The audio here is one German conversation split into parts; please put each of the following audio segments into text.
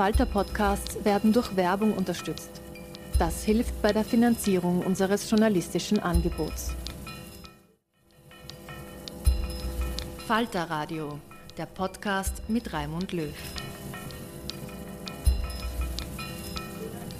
Falter-Podcasts werden durch Werbung unterstützt. Das hilft bei der Finanzierung unseres journalistischen Angebots. Falter Radio, der Podcast mit Raimund Löw.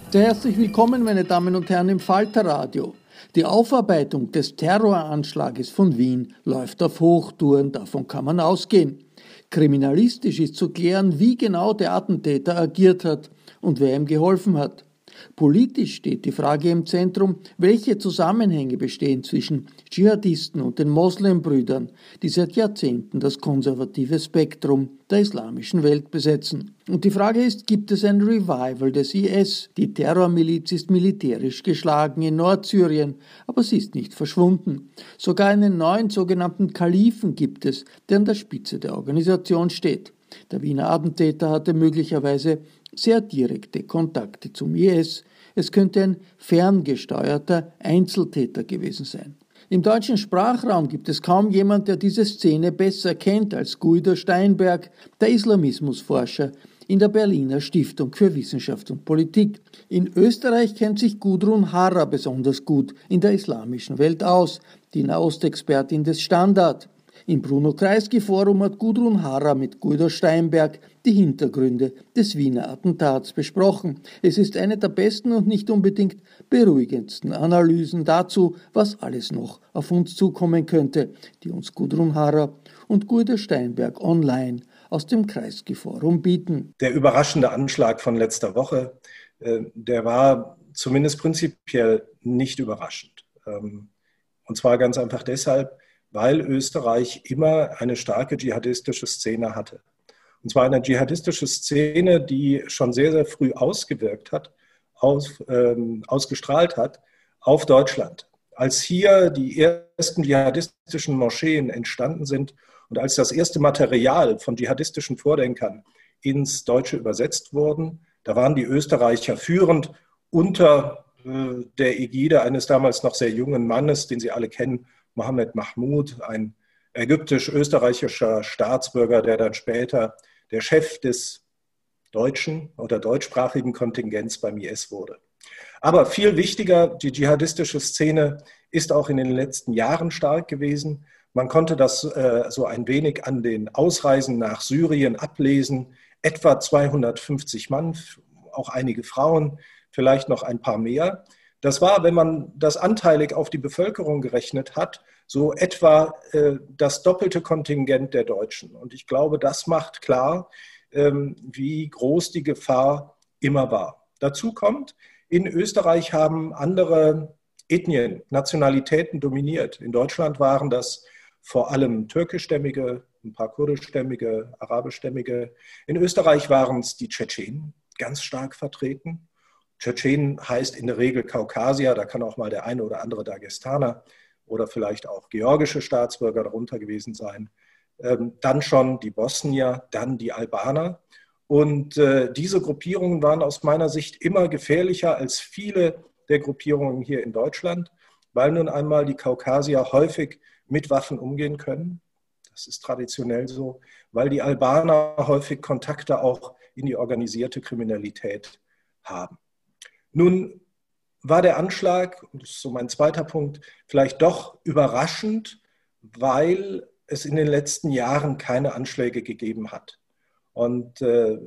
Sehr herzlich willkommen, meine Damen und Herren, im Falter Radio. Die Aufarbeitung des Terroranschlages von Wien läuft auf Hochtouren, davon kann man ausgehen. Kriminalistisch ist zu klären, wie genau der Attentäter agiert hat und wer ihm geholfen hat. Politisch steht die Frage im Zentrum, welche Zusammenhänge bestehen zwischen Dschihadisten und den Moslembrüdern, die seit Jahrzehnten das konservative Spektrum der islamischen Welt besetzen. Und die Frage ist, gibt es ein Revival des IS? Die Terrormiliz ist militärisch geschlagen in Nordsyrien, aber sie ist nicht verschwunden. Sogar einen neuen sogenannten Kalifen gibt es, der an der Spitze der Organisation steht. Der Wiener Attentäter hatte möglicherweise sehr direkte Kontakte zum IS. Es könnte ein ferngesteuerter Einzeltäter gewesen sein. Im deutschen Sprachraum gibt es kaum jemand, der diese Szene besser kennt als Guido Steinberg, der Islamismusforscher in der Berliner Stiftung für Wissenschaft und Politik. In Österreich kennt sich Gudrun Harrer besonders gut in der islamischen Welt aus, die Nahostexpertin des Standard. Im Bruno Kreisky Forum hat Gudrun Harrer mit Guido Steinberg die Hintergründe des Wiener Attentats besprochen. Es ist eine der besten und nicht unbedingt beruhigendsten Analysen dazu, was alles noch auf uns zukommen könnte, die uns Gudrun Harrer und Guido Steinberg online aus dem Kreisky Forum bieten. Der überraschende Anschlag von letzter Woche, äh, der war zumindest prinzipiell nicht überraschend. Ähm, und zwar ganz einfach deshalb, weil Österreich immer eine starke dschihadistische Szene hatte. Und zwar eine dschihadistische Szene, die schon sehr, sehr früh ausgewirkt hat, aus, ähm, ausgestrahlt hat auf Deutschland. Als hier die ersten dschihadistischen Moscheen entstanden sind und als das erste Material von dschihadistischen Vordenkern ins Deutsche übersetzt wurden, da waren die Österreicher führend unter äh, der Ägide eines damals noch sehr jungen Mannes, den Sie alle kennen, Mohammed Mahmoud, ein ägyptisch-österreichischer Staatsbürger, der dann später der Chef des deutschen oder deutschsprachigen Kontingents beim IS wurde. Aber viel wichtiger, die dschihadistische Szene ist auch in den letzten Jahren stark gewesen. Man konnte das äh, so ein wenig an den Ausreisen nach Syrien ablesen. Etwa 250 Mann, auch einige Frauen, vielleicht noch ein paar mehr. Das war, wenn man das anteilig auf die Bevölkerung gerechnet hat, so etwa äh, das doppelte Kontingent der Deutschen. Und ich glaube, das macht klar, ähm, wie groß die Gefahr immer war. Dazu kommt, in Österreich haben andere Ethnien, Nationalitäten dominiert. In Deutschland waren das vor allem türkischstämmige, ein paar kurdischstämmige, arabischstämmige. In Österreich waren es die Tschetschenen ganz stark vertreten. Tschetschenen heißt in der Regel Kaukasier, da kann auch mal der eine oder andere Dagestaner oder vielleicht auch georgische Staatsbürger darunter gewesen sein. Ähm, dann schon die Bosnier, dann die Albaner. Und äh, diese Gruppierungen waren aus meiner Sicht immer gefährlicher als viele der Gruppierungen hier in Deutschland, weil nun einmal die Kaukasier häufig mit Waffen umgehen können. Das ist traditionell so, weil die Albaner häufig Kontakte auch in die organisierte Kriminalität haben. Nun war der Anschlag, das ist so mein zweiter Punkt, vielleicht doch überraschend, weil es in den letzten Jahren keine Anschläge gegeben hat. Und äh,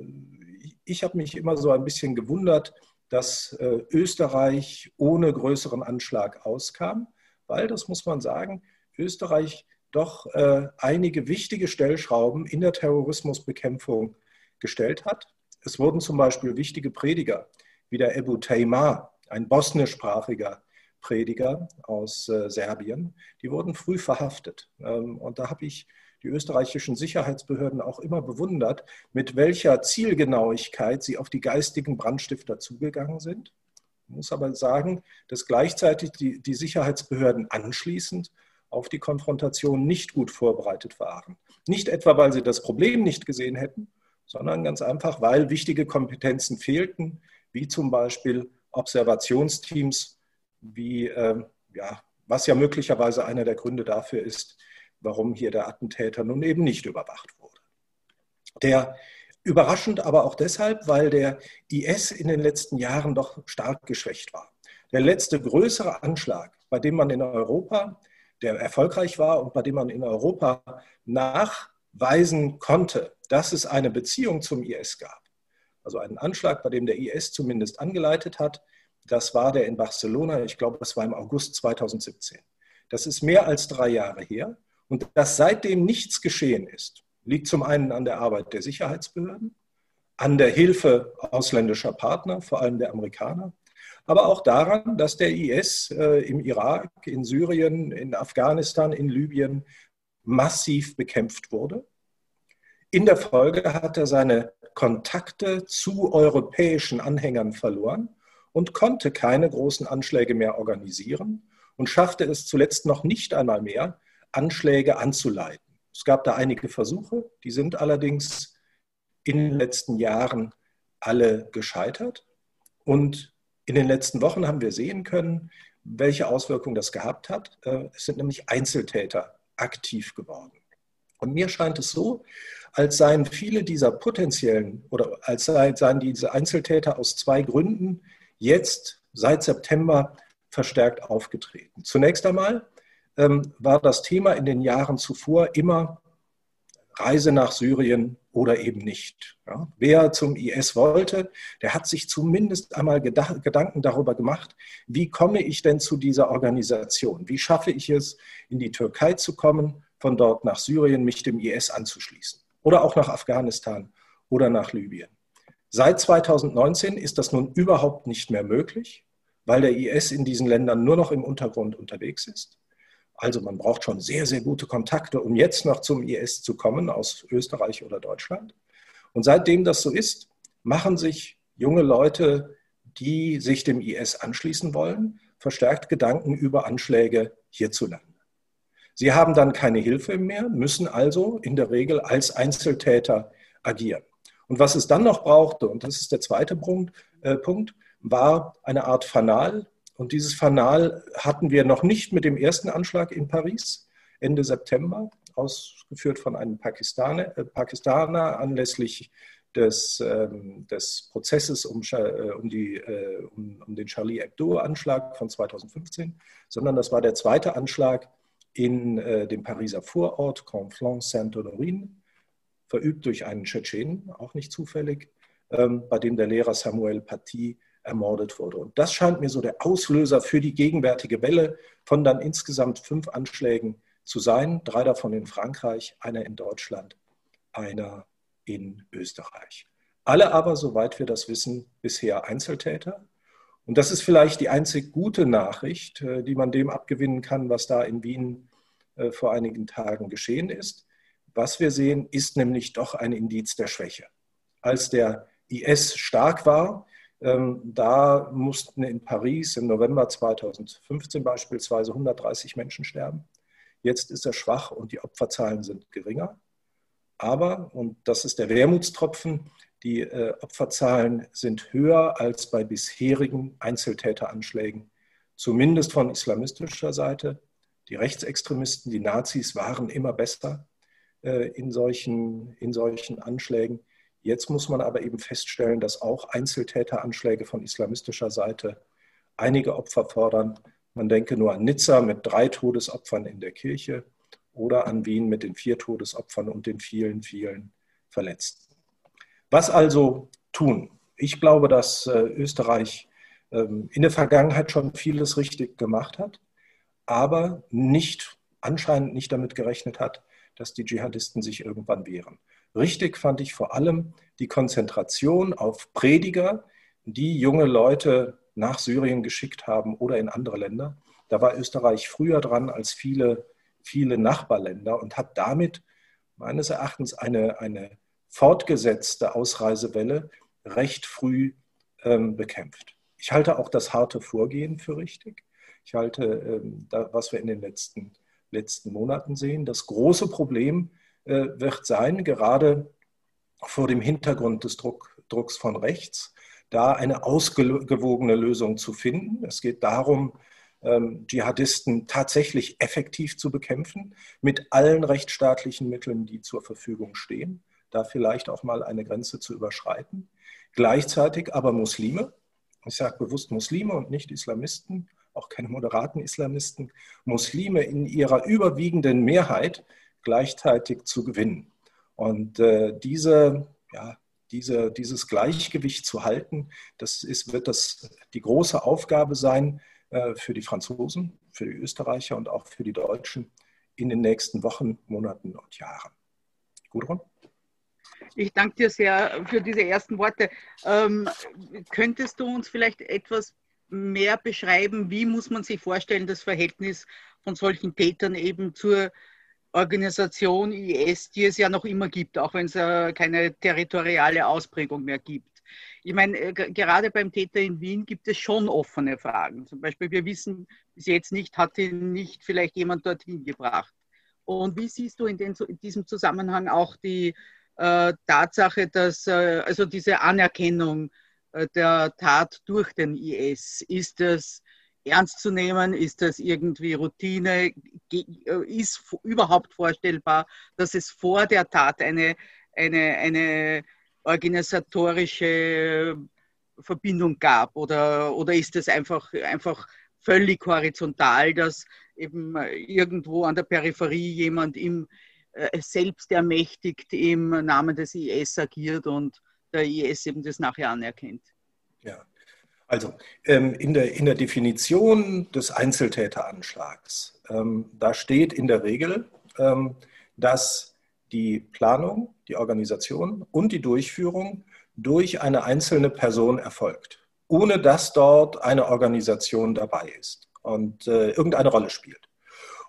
ich habe mich immer so ein bisschen gewundert, dass äh, Österreich ohne größeren Anschlag auskam, weil, das muss man sagen, Österreich doch äh, einige wichtige Stellschrauben in der Terrorismusbekämpfung gestellt hat. Es wurden zum Beispiel wichtige Prediger wie der Ebu Taymar, ein bosnischsprachiger Prediger aus äh, Serbien, die wurden früh verhaftet. Ähm, und da habe ich die österreichischen Sicherheitsbehörden auch immer bewundert, mit welcher Zielgenauigkeit sie auf die geistigen Brandstifter zugegangen sind. Ich muss aber sagen, dass gleichzeitig die, die Sicherheitsbehörden anschließend auf die Konfrontation nicht gut vorbereitet waren. Nicht etwa, weil sie das Problem nicht gesehen hätten, sondern ganz einfach, weil wichtige Kompetenzen fehlten, wie zum Beispiel Observationsteams, wie, äh, ja, was ja möglicherweise einer der Gründe dafür ist, warum hier der Attentäter nun eben nicht überwacht wurde. Der Überraschend aber auch deshalb, weil der IS in den letzten Jahren doch stark geschwächt war. Der letzte größere Anschlag, bei dem man in Europa, der erfolgreich war und bei dem man in Europa nachweisen konnte, dass es eine Beziehung zum IS gab, also einen Anschlag, bei dem der IS zumindest angeleitet hat, das war der in Barcelona, ich glaube, das war im August 2017. Das ist mehr als drei Jahre her. Und dass seitdem nichts geschehen ist, liegt zum einen an der Arbeit der Sicherheitsbehörden, an der Hilfe ausländischer Partner, vor allem der Amerikaner, aber auch daran, dass der IS äh, im Irak, in Syrien, in Afghanistan, in Libyen massiv bekämpft wurde. In der Folge hat er seine Kontakte zu europäischen Anhängern verloren und konnte keine großen Anschläge mehr organisieren und schaffte es zuletzt noch nicht einmal mehr, Anschläge anzuleiten. Es gab da einige Versuche, die sind allerdings in den letzten Jahren alle gescheitert. Und in den letzten Wochen haben wir sehen können, welche Auswirkungen das gehabt hat. Äh, es sind nämlich Einzeltäter aktiv geworden. Und mir scheint es so, als seien viele dieser potenziellen oder als seien diese Einzeltäter aus zwei Gründen jetzt seit September verstärkt aufgetreten. Zunächst einmal ähm, war das Thema in den Jahren zuvor immer Reise nach Syrien oder eben nicht. Ja, wer zum IS wollte, der hat sich zumindest einmal Gedanken darüber gemacht, wie komme ich denn zu dieser Organisation? Wie schaffe ich es, in die Türkei zu kommen, von dort nach Syrien, mich dem IS anzuschließen? Oder auch nach Afghanistan oder nach Libyen. Seit 2019 ist das nun überhaupt nicht mehr möglich, weil der IS in diesen Ländern nur noch im Untergrund unterwegs ist. Also man braucht schon sehr, sehr gute Kontakte, um jetzt noch zum IS zu kommen aus Österreich oder Deutschland. Und seitdem das so ist, machen sich junge Leute, die sich dem IS anschließen wollen, verstärkt Gedanken über Anschläge hierzulande. Sie haben dann keine Hilfe mehr, müssen also in der Regel als Einzeltäter agieren. Und was es dann noch brauchte, und das ist der zweite Punkt, äh, Punkt war eine Art Fanal, und dieses Fanal hatten wir noch nicht mit dem ersten Anschlag in Paris, Ende September, ausgeführt von einem Pakistaner, äh, Pakistaner anlässlich des, ähm, des Prozesses um, äh, um, die, äh, um, um den Charlie Hebdo-Anschlag von 2015, sondern das war der zweite Anschlag in äh, dem Pariser Vorort Conflans-Saint-Honorine, verübt durch einen Tschetschenen, auch nicht zufällig, ähm, bei dem der Lehrer Samuel Paty ermordet wurde. Und das scheint mir so der Auslöser für die gegenwärtige Welle von dann insgesamt fünf Anschlägen zu sein. Drei davon in Frankreich, einer in Deutschland, einer in Österreich. Alle aber, soweit wir das wissen, bisher Einzeltäter. Und das ist vielleicht die einzig gute Nachricht, äh, die man dem abgewinnen kann, was da in Wien äh, vor einigen Tagen geschehen ist. Was wir sehen, ist nämlich doch ein Indiz der Schwäche. Als der IS stark war, ähm, da mussten in Paris im November 2015 beispielsweise 130 Menschen sterben. Jetzt ist er schwach und die Opferzahlen sind geringer. Aber, und das ist der Wermutstropfen, die äh, Opferzahlen sind höher als bei bisherigen Einzeltäteranschlägen, zumindest von islamistischer Seite. Die Rechtsextremisten, die Nazis waren immer besser äh, in, solchen, in solchen Anschlägen. Jetzt muss man aber eben feststellen, dass auch Einzeltäteranschläge von islamistischer Seite einige Opfer fordern. Man denke nur an Nizza mit drei Todesopfern in der Kirche oder an Wien mit den vier Todesopfern und den vielen, vielen Verletzten. Was also tun? Ich glaube, dass äh, Österreich ähm, in der Vergangenheit schon vieles richtig gemacht hat, aber nicht, anscheinend nicht damit gerechnet hat, dass die Dschihadisten sich irgendwann wehren. Richtig fand ich vor allem die Konzentration auf Prediger, die junge Leute nach Syrien geschickt haben oder in andere Länder. Da war Österreich früher dran als viele, viele Nachbarländer und hat damit meines Erachtens eine, eine fortgesetzte Ausreisewelle recht früh ähm, bekämpft. Ich halte auch das harte Vorgehen für richtig. Ich halte, ähm, da, was wir in den letzten, letzten Monaten sehen, das große Problem äh, wird sein, gerade vor dem Hintergrund des Druck, Drucks von rechts, da eine ausgewogene Lösung zu finden. Es geht darum, ähm, Dschihadisten tatsächlich effektiv zu bekämpfen mit allen rechtsstaatlichen Mitteln, die zur Verfügung stehen. Da vielleicht auch mal eine Grenze zu überschreiten. Gleichzeitig aber Muslime, ich sage bewusst Muslime und nicht Islamisten, auch keine moderaten Islamisten, Muslime in ihrer überwiegenden Mehrheit gleichzeitig zu gewinnen. Und äh, diese, ja, diese, dieses Gleichgewicht zu halten, das ist, wird das die große Aufgabe sein äh, für die Franzosen, für die Österreicher und auch für die Deutschen in den nächsten Wochen, Monaten und Jahren. Gudrun? Ich danke dir sehr für diese ersten Worte. Ähm, könntest du uns vielleicht etwas mehr beschreiben, wie muss man sich vorstellen, das Verhältnis von solchen Tätern eben zur Organisation IS, die es ja noch immer gibt, auch wenn es äh, keine territoriale Ausprägung mehr gibt. Ich meine, äh, gerade beim Täter in Wien gibt es schon offene Fragen. Zum Beispiel, wir wissen bis jetzt nicht, hat ihn nicht vielleicht jemand dorthin gebracht. Und wie siehst du in, den, in diesem Zusammenhang auch die Tatsache, dass äh, also diese Anerkennung äh, der Tat durch den IS, ist das ernst zu nehmen? Ist das irgendwie Routine? Äh, ist überhaupt vorstellbar, dass es vor der Tat eine, eine, eine organisatorische Verbindung gab? Oder, oder ist es einfach, einfach völlig horizontal, dass eben irgendwo an der Peripherie jemand im, äh, selbst ermächtigt im Namen des IS agiert und der IS eben das nachher anerkennt? Ja, also ähm, in, der, in der Definition des Einzeltäteranschlags, ähm, da steht in der Regel, ähm, dass die Planung, die Organisation und die Durchführung durch eine einzelne Person erfolgt, ohne dass dort eine Organisation dabei ist und äh, irgendeine Rolle spielt.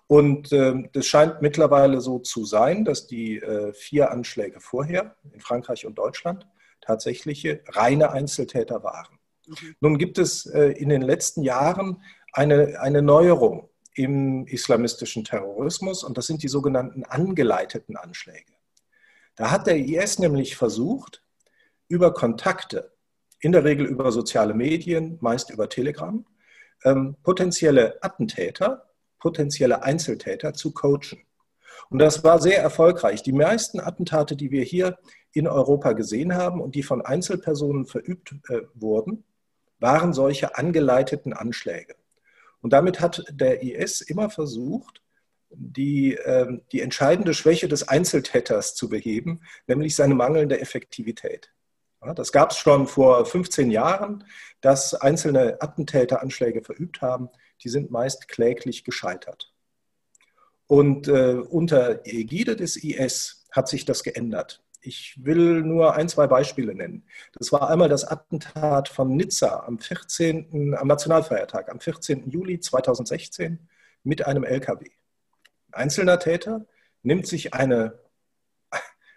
Und äh, das scheint mittlerweile so zu sein, dass die äh, vier Anschläge vorher in Frankreich und Deutschland tatsächliche reine Einzeltäter waren. Mhm. Nun gibt es äh, in den letzten Jahren eine, eine Neuerung im islamistischen Terrorismus und das sind die sogenannten angeleiteten Anschläge. Da hat der IS nämlich versucht, über Kontakte, in der Regel über soziale Medien, meist über Telegram, ähm, potenzielle Attentäter, potenzielle Einzeltäter zu coachen. Und das war sehr erfolgreich. Die meisten Attentate, die wir hier in Europa gesehen haben und die von Einzelpersonen verübt äh, wurden, waren solche angeleiteten Anschläge. Und damit hat der IS immer versucht, die, äh, die entscheidende Schwäche des Einzeltäters zu beheben, nämlich seine mangelnde Effektivität. Ja, das gab es schon vor 15 Jahren, dass einzelne Attentäter Anschläge verübt haben. Die sind meist kläglich gescheitert. Und äh, unter Ägide des IS hat sich das geändert. Ich will nur ein, zwei Beispiele nennen. Das war einmal das Attentat von Nizza am 14., am Nationalfeiertag, am 14. Juli 2016 mit einem LKW. Ein einzelner Täter nimmt sich eine,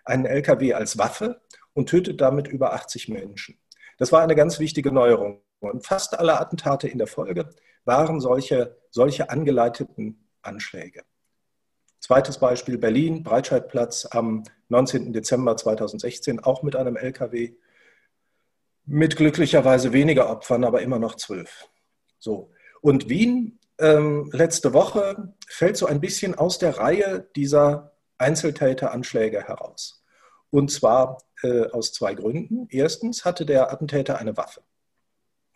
einen LKW als Waffe und tötet damit über 80 Menschen. Das war eine ganz wichtige Neuerung. Und fast alle Attentate in der Folge waren solche, solche angeleiteten Anschläge. Zweites Beispiel Berlin, Breitscheidplatz am 19. Dezember 2016, auch mit einem LKW, mit glücklicherweise weniger Opfern, aber immer noch zwölf. So. Und Wien ähm, letzte Woche fällt so ein bisschen aus der Reihe dieser Einzeltäteranschläge heraus. Und zwar äh, aus zwei Gründen. Erstens hatte der Attentäter eine Waffe.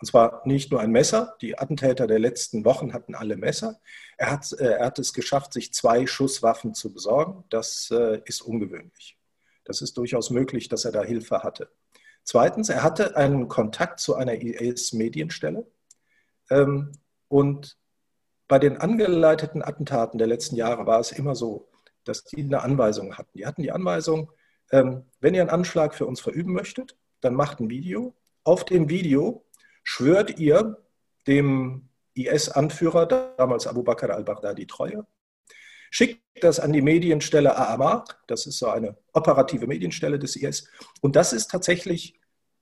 Und zwar nicht nur ein Messer. Die Attentäter der letzten Wochen hatten alle Messer. Er hat, äh, er hat es geschafft, sich zwei Schusswaffen zu besorgen. Das äh, ist ungewöhnlich. Das ist durchaus möglich, dass er da Hilfe hatte. Zweitens, er hatte einen Kontakt zu einer IS-Medienstelle. Ähm, und bei den angeleiteten Attentaten der letzten Jahre war es immer so, dass die eine Anweisung hatten. Die hatten die Anweisung, ähm, wenn ihr einen Anschlag für uns verüben möchtet, dann macht ein Video. Auf dem Video schwört ihr dem IS-Anführer, damals Abu Bakr al-Baghdadi, Treue, schickt das an die Medienstelle Aamar, das ist so eine operative Medienstelle des IS, und das ist tatsächlich,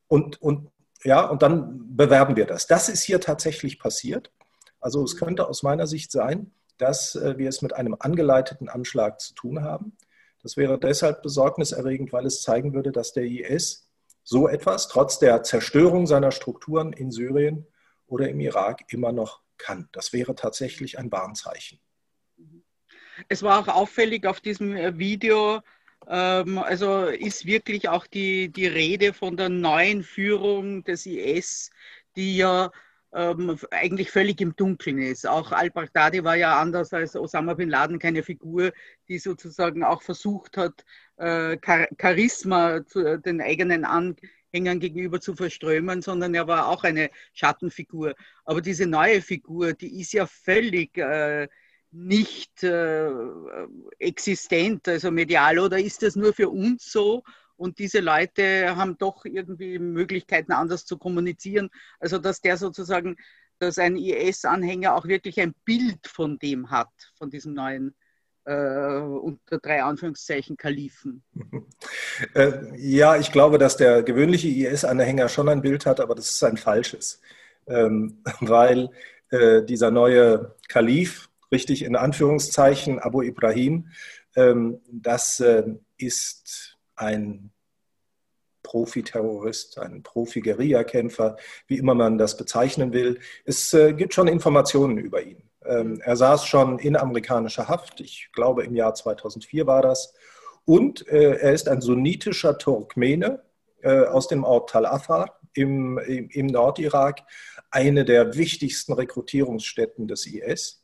und, und, ja, und dann bewerben wir das. Das ist hier tatsächlich passiert. Also es könnte aus meiner Sicht sein, dass äh, wir es mit einem angeleiteten Anschlag zu tun haben. Das wäre deshalb besorgniserregend, weil es zeigen würde, dass der IS so etwas trotz der Zerstörung seiner Strukturen in Syrien oder im Irak immer noch kann. Das wäre tatsächlich ein Warnzeichen. Es war auch auffällig auf diesem äh, Video, Ähm, also ist wirklich auch die, die Rede von der neuen Führung des IS, die ja ähm, eigentlich völlig im Dunkeln ist. Auch al-Baghdadi war ja anders als Osama bin Laden keine Figur, die sozusagen auch versucht hat, äh, Char Charisma zu den eigenen Anhängern gegenüber zu verströmen, sondern er war auch eine Schattenfigur. Aber diese neue Figur, die ist ja völlig äh, nicht äh, existent, also medial, oder ist das nur für uns so? Und diese Leute haben doch irgendwie Möglichkeiten, anders zu kommunizieren. Also dass der sozusagen, dass ein IS-Anhänger auch wirklich ein Bild von dem hat, von diesem neuen äh, unter drei Anführungszeichen Kalifen. Äh, ja, ich glaube, dass der gewöhnliche IS-Anhänger schon ein Bild hat, aber das ist ein falsches. Ähm, weil äh, dieser neue Kalif, richtig in Anführungszeichen, Abu Ibrahim, ähm, das äh, ist ein Profiterrorist, ein Profi-Guerilla-Kämpfer, wie immer man das bezeichnen will. Es äh, gibt schon Informationen über ihn. Ähm, er saß schon in amerikanischer Haft, ich glaube im Jahr 2004 war das. Und äh, er ist ein sunnitischer Turkmene äh, aus dem Ort Tal Afar im, im, im Nordirak, eine der wichtigsten Rekrutierungsstätten des IS.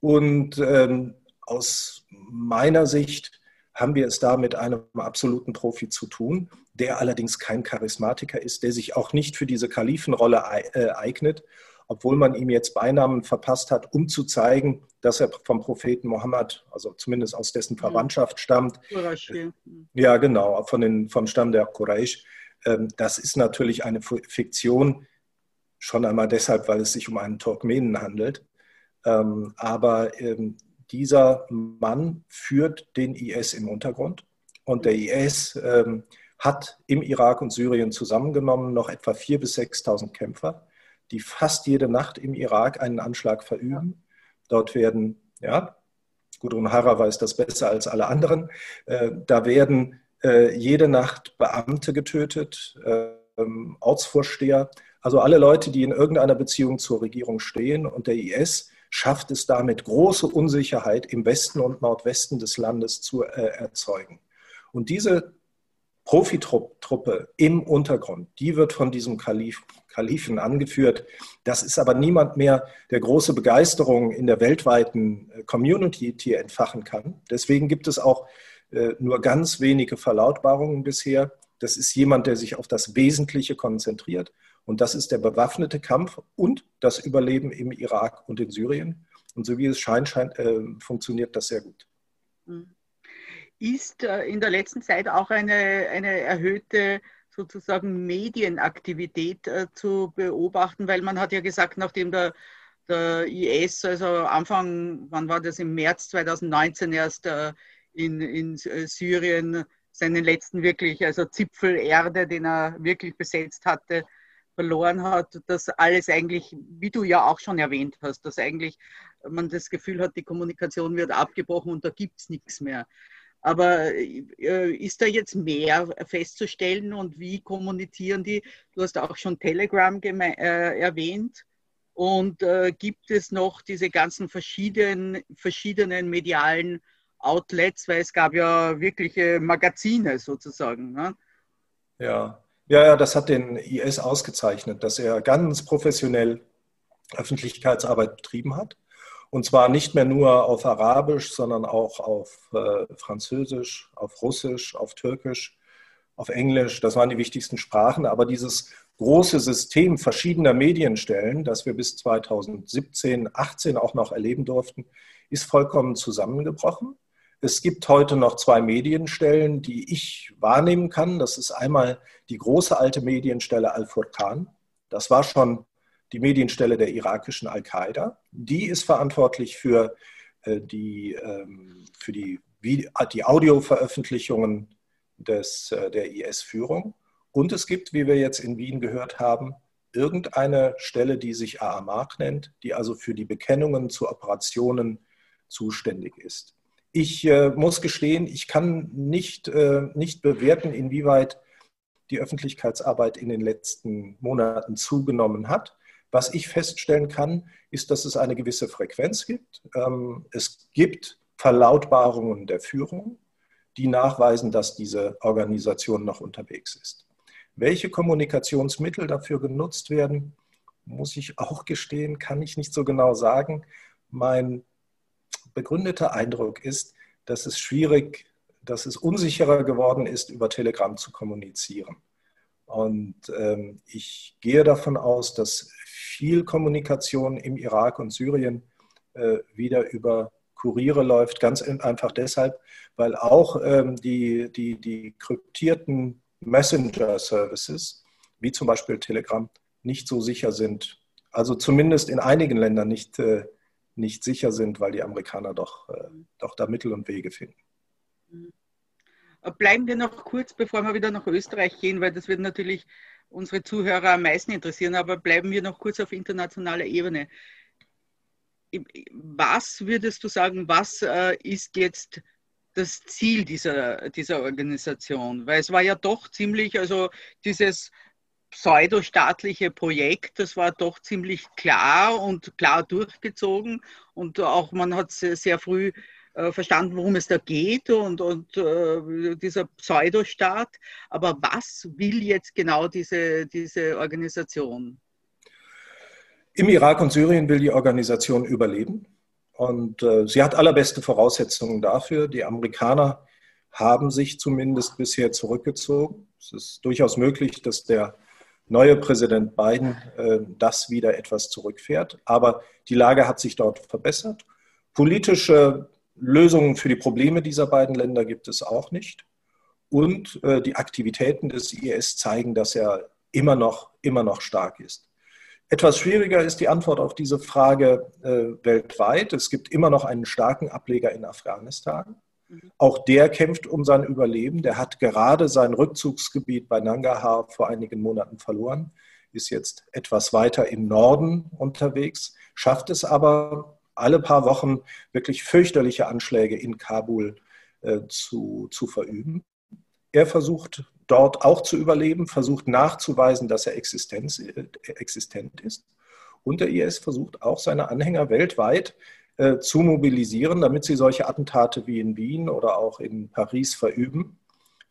Und ähm, aus meiner Sicht haben wir es da mit einem absoluten Profi zu tun, der allerdings kein Charismatiker ist, der sich auch nicht für diese Kalifenrolle äh, eignet, obwohl man ihm jetzt Beinamen verpasst hat, um zu zeigen, dass er vom Propheten Mohammed, also zumindest aus dessen mhm. Verwandtschaft stammt. Ja, genau, von den, vom Stamm der Quraysh. Ähm, das ist natürlich eine Fiktion, schon einmal deshalb, weil es sich um einen Turkmenen handelt. Ähm, aber ähm, dieser Mann führt den IS im Untergrund und der IS hat im Irak und Syrien zusammengenommen noch etwa 4.000 bis 6.000 Kämpfer, die fast jede Nacht im Irak einen Anschlag verüben. Dort werden, ja, Gudrun Harrer weiß das besser als alle anderen, äh, da werden äh, jede Nacht Beamte getötet, äh, Ortsvorsteher, also alle Leute, die in irgendeiner Beziehung zur Regierung stehen und der IS schafft es damit, große Unsicherheit im Westen und Nordwesten des Landes zu äh, erzeugen. Und diese Profitruppe im Untergrund, die wird von diesem Kalif, Kalifen angeführt. Das ist aber niemand mehr, der große Begeisterung in der weltweiten äh, Community hier entfachen kann. Deswegen gibt es auch äh, nur ganz wenige Verlautbarungen bisher. Das ist jemand, der sich auf das Wesentliche konzentriert. Und das ist der bewaffnete Kampf und das Überleben im Irak und in Syrien. Und so wie es scheint, scheint äh, funktioniert das sehr gut. Mhm. Ist äh, in der letzten Zeit auch eine, eine erhöhte sozusagen Medienaktivität äh, zu beobachten, weil man hat ja gesagt, nachdem der, der IS, also Anfang, wann war das, im März 2019 erst äh, in, in äh, Syrien seinen letzten wirklich, also Zipfel Erde, den er wirklich besetzt hatte, verloren hat, dass alles eigentlich, wie du ja auch schon erwähnt hast, dass eigentlich man das Gefühl hat, die Kommunikation wird abgebrochen und da gibt es nichts mehr. Aber äh, ist da jetzt mehr festzustellen und wie kommunizieren die? Du hast auch schon Telegram äh, erwähnt. Und äh, gibt es noch diese ganzen verschiedenen, verschiedenen medialen Outlets, weil es gab ja wirkliche Magazine sozusagen. Ne? Ja, ja, ja, das hat den IS ausgezeichnet, dass er ganz professionell Öffentlichkeitsarbeit betrieben hat. Und zwar nicht mehr nur auf Arabisch, sondern auch auf äh, Französisch, auf Russisch, auf Türkisch, auf Englisch. Das waren die wichtigsten Sprachen. Aber dieses große System verschiedener Medienstellen, das wir bis 2017, 2018 auch noch erleben durften, ist vollkommen zusammengebrochen. Es gibt heute noch zwei Medienstellen, die ich wahrnehmen kann. Das ist einmal die große alte Medienstelle Al-Furqan. Das war schon die Medienstelle der irakischen Al-Qaida. Die ist verantwortlich für äh, die, ähm, für die, die Audioveröffentlichungen des, äh, der IS-Führung. Und es gibt, wie wir jetzt in Wien gehört haben, irgendeine Stelle, die sich Aamaq nennt, die also für die Bekennungen zu Operationen zuständig ist. Ich äh, muss gestehen, ich kann nicht, äh, nicht bewerten, inwieweit die Öffentlichkeitsarbeit in den letzten Monaten zugenommen hat. Was ich feststellen kann, ist, dass es eine gewisse Frequenz gibt. Ähm, es gibt Verlautbarungen der Führung. die nachweisen, dass diese Organisation noch unterwegs ist. Welche Kommunikationsmittel dafür genutzt werden, muss ich auch gestehen, kann ich nicht so genau sagen. Mein begründeter Eindruck ist, dass es schwierig, dass es unsicherer geworden ist, über Telegram zu kommunizieren. Und ähm, ich gehe davon aus, dass viel Kommunikation im Irak und Syrien äh, wieder über Kuriere läuft, ganz einfach deshalb, weil auch ähm, die, die, die kryptierten Messenger-Services, wie zum Beispiel Telegram, nicht so sicher sind. Also zumindest in einigen Ländern nicht, äh, nicht sicher sind, weil die Amerikaner doch, äh, doch da Mittel und Wege finden. Bleiben wir noch kurz, bevor wir wieder nach Österreich gehen, weil das wird natürlich unsere Zuhörer am meisten interessieren, aber bleiben wir noch kurz auf internationaler Ebene. Was würdest du sagen, was äh, ist jetzt das Ziel dieser, dieser Organisation? Weil es war ja doch ziemlich, also dieses pseudostaatliche Projekt, das war doch ziemlich klar und klar durchgezogen und auch man hat sehr früh äh, verstanden, worum es da geht und, und äh, dieser Pseudostaat. Aber was will jetzt genau diese, diese Organisation? Im Irak und Syrien will die Organisation überleben. Und äh, sie hat allerbeste Voraussetzungen dafür. Die Amerikaner haben sich zumindest bisher zurückgezogen. Es ist durchaus möglich, dass der neue Präsident Biden äh, das wieder etwas zurückfährt. Aber die Lage hat sich dort verbessert. Politische Lösungen für die Probleme dieser beiden Länder gibt es auch nicht. Und äh, die Aktivitäten des IS zeigen, dass er immer noch, immer noch stark ist. Etwas schwieriger ist die Antwort auf diese Frage äh, weltweit. Es gibt immer noch einen starken Ableger in Afghanistan. Mhm. Auch der kämpft um sein Überleben. Der hat gerade sein Rückzugsgebiet bei Nangarhar vor einigen Monaten verloren, ist jetzt etwas weiter im Norden unterwegs, schafft es aber alle paar Wochen wirklich fürchterliche Anschläge in Kabul äh, zu, zu verüben. Er versucht dort auch zu überleben, versucht nachzuweisen, dass er Existenz, äh, existent ist. Und der IS versucht auch seine Anhänger weltweit äh, zu mobilisieren, damit sie solche Attentate wie in Wien oder auch in Paris verüben.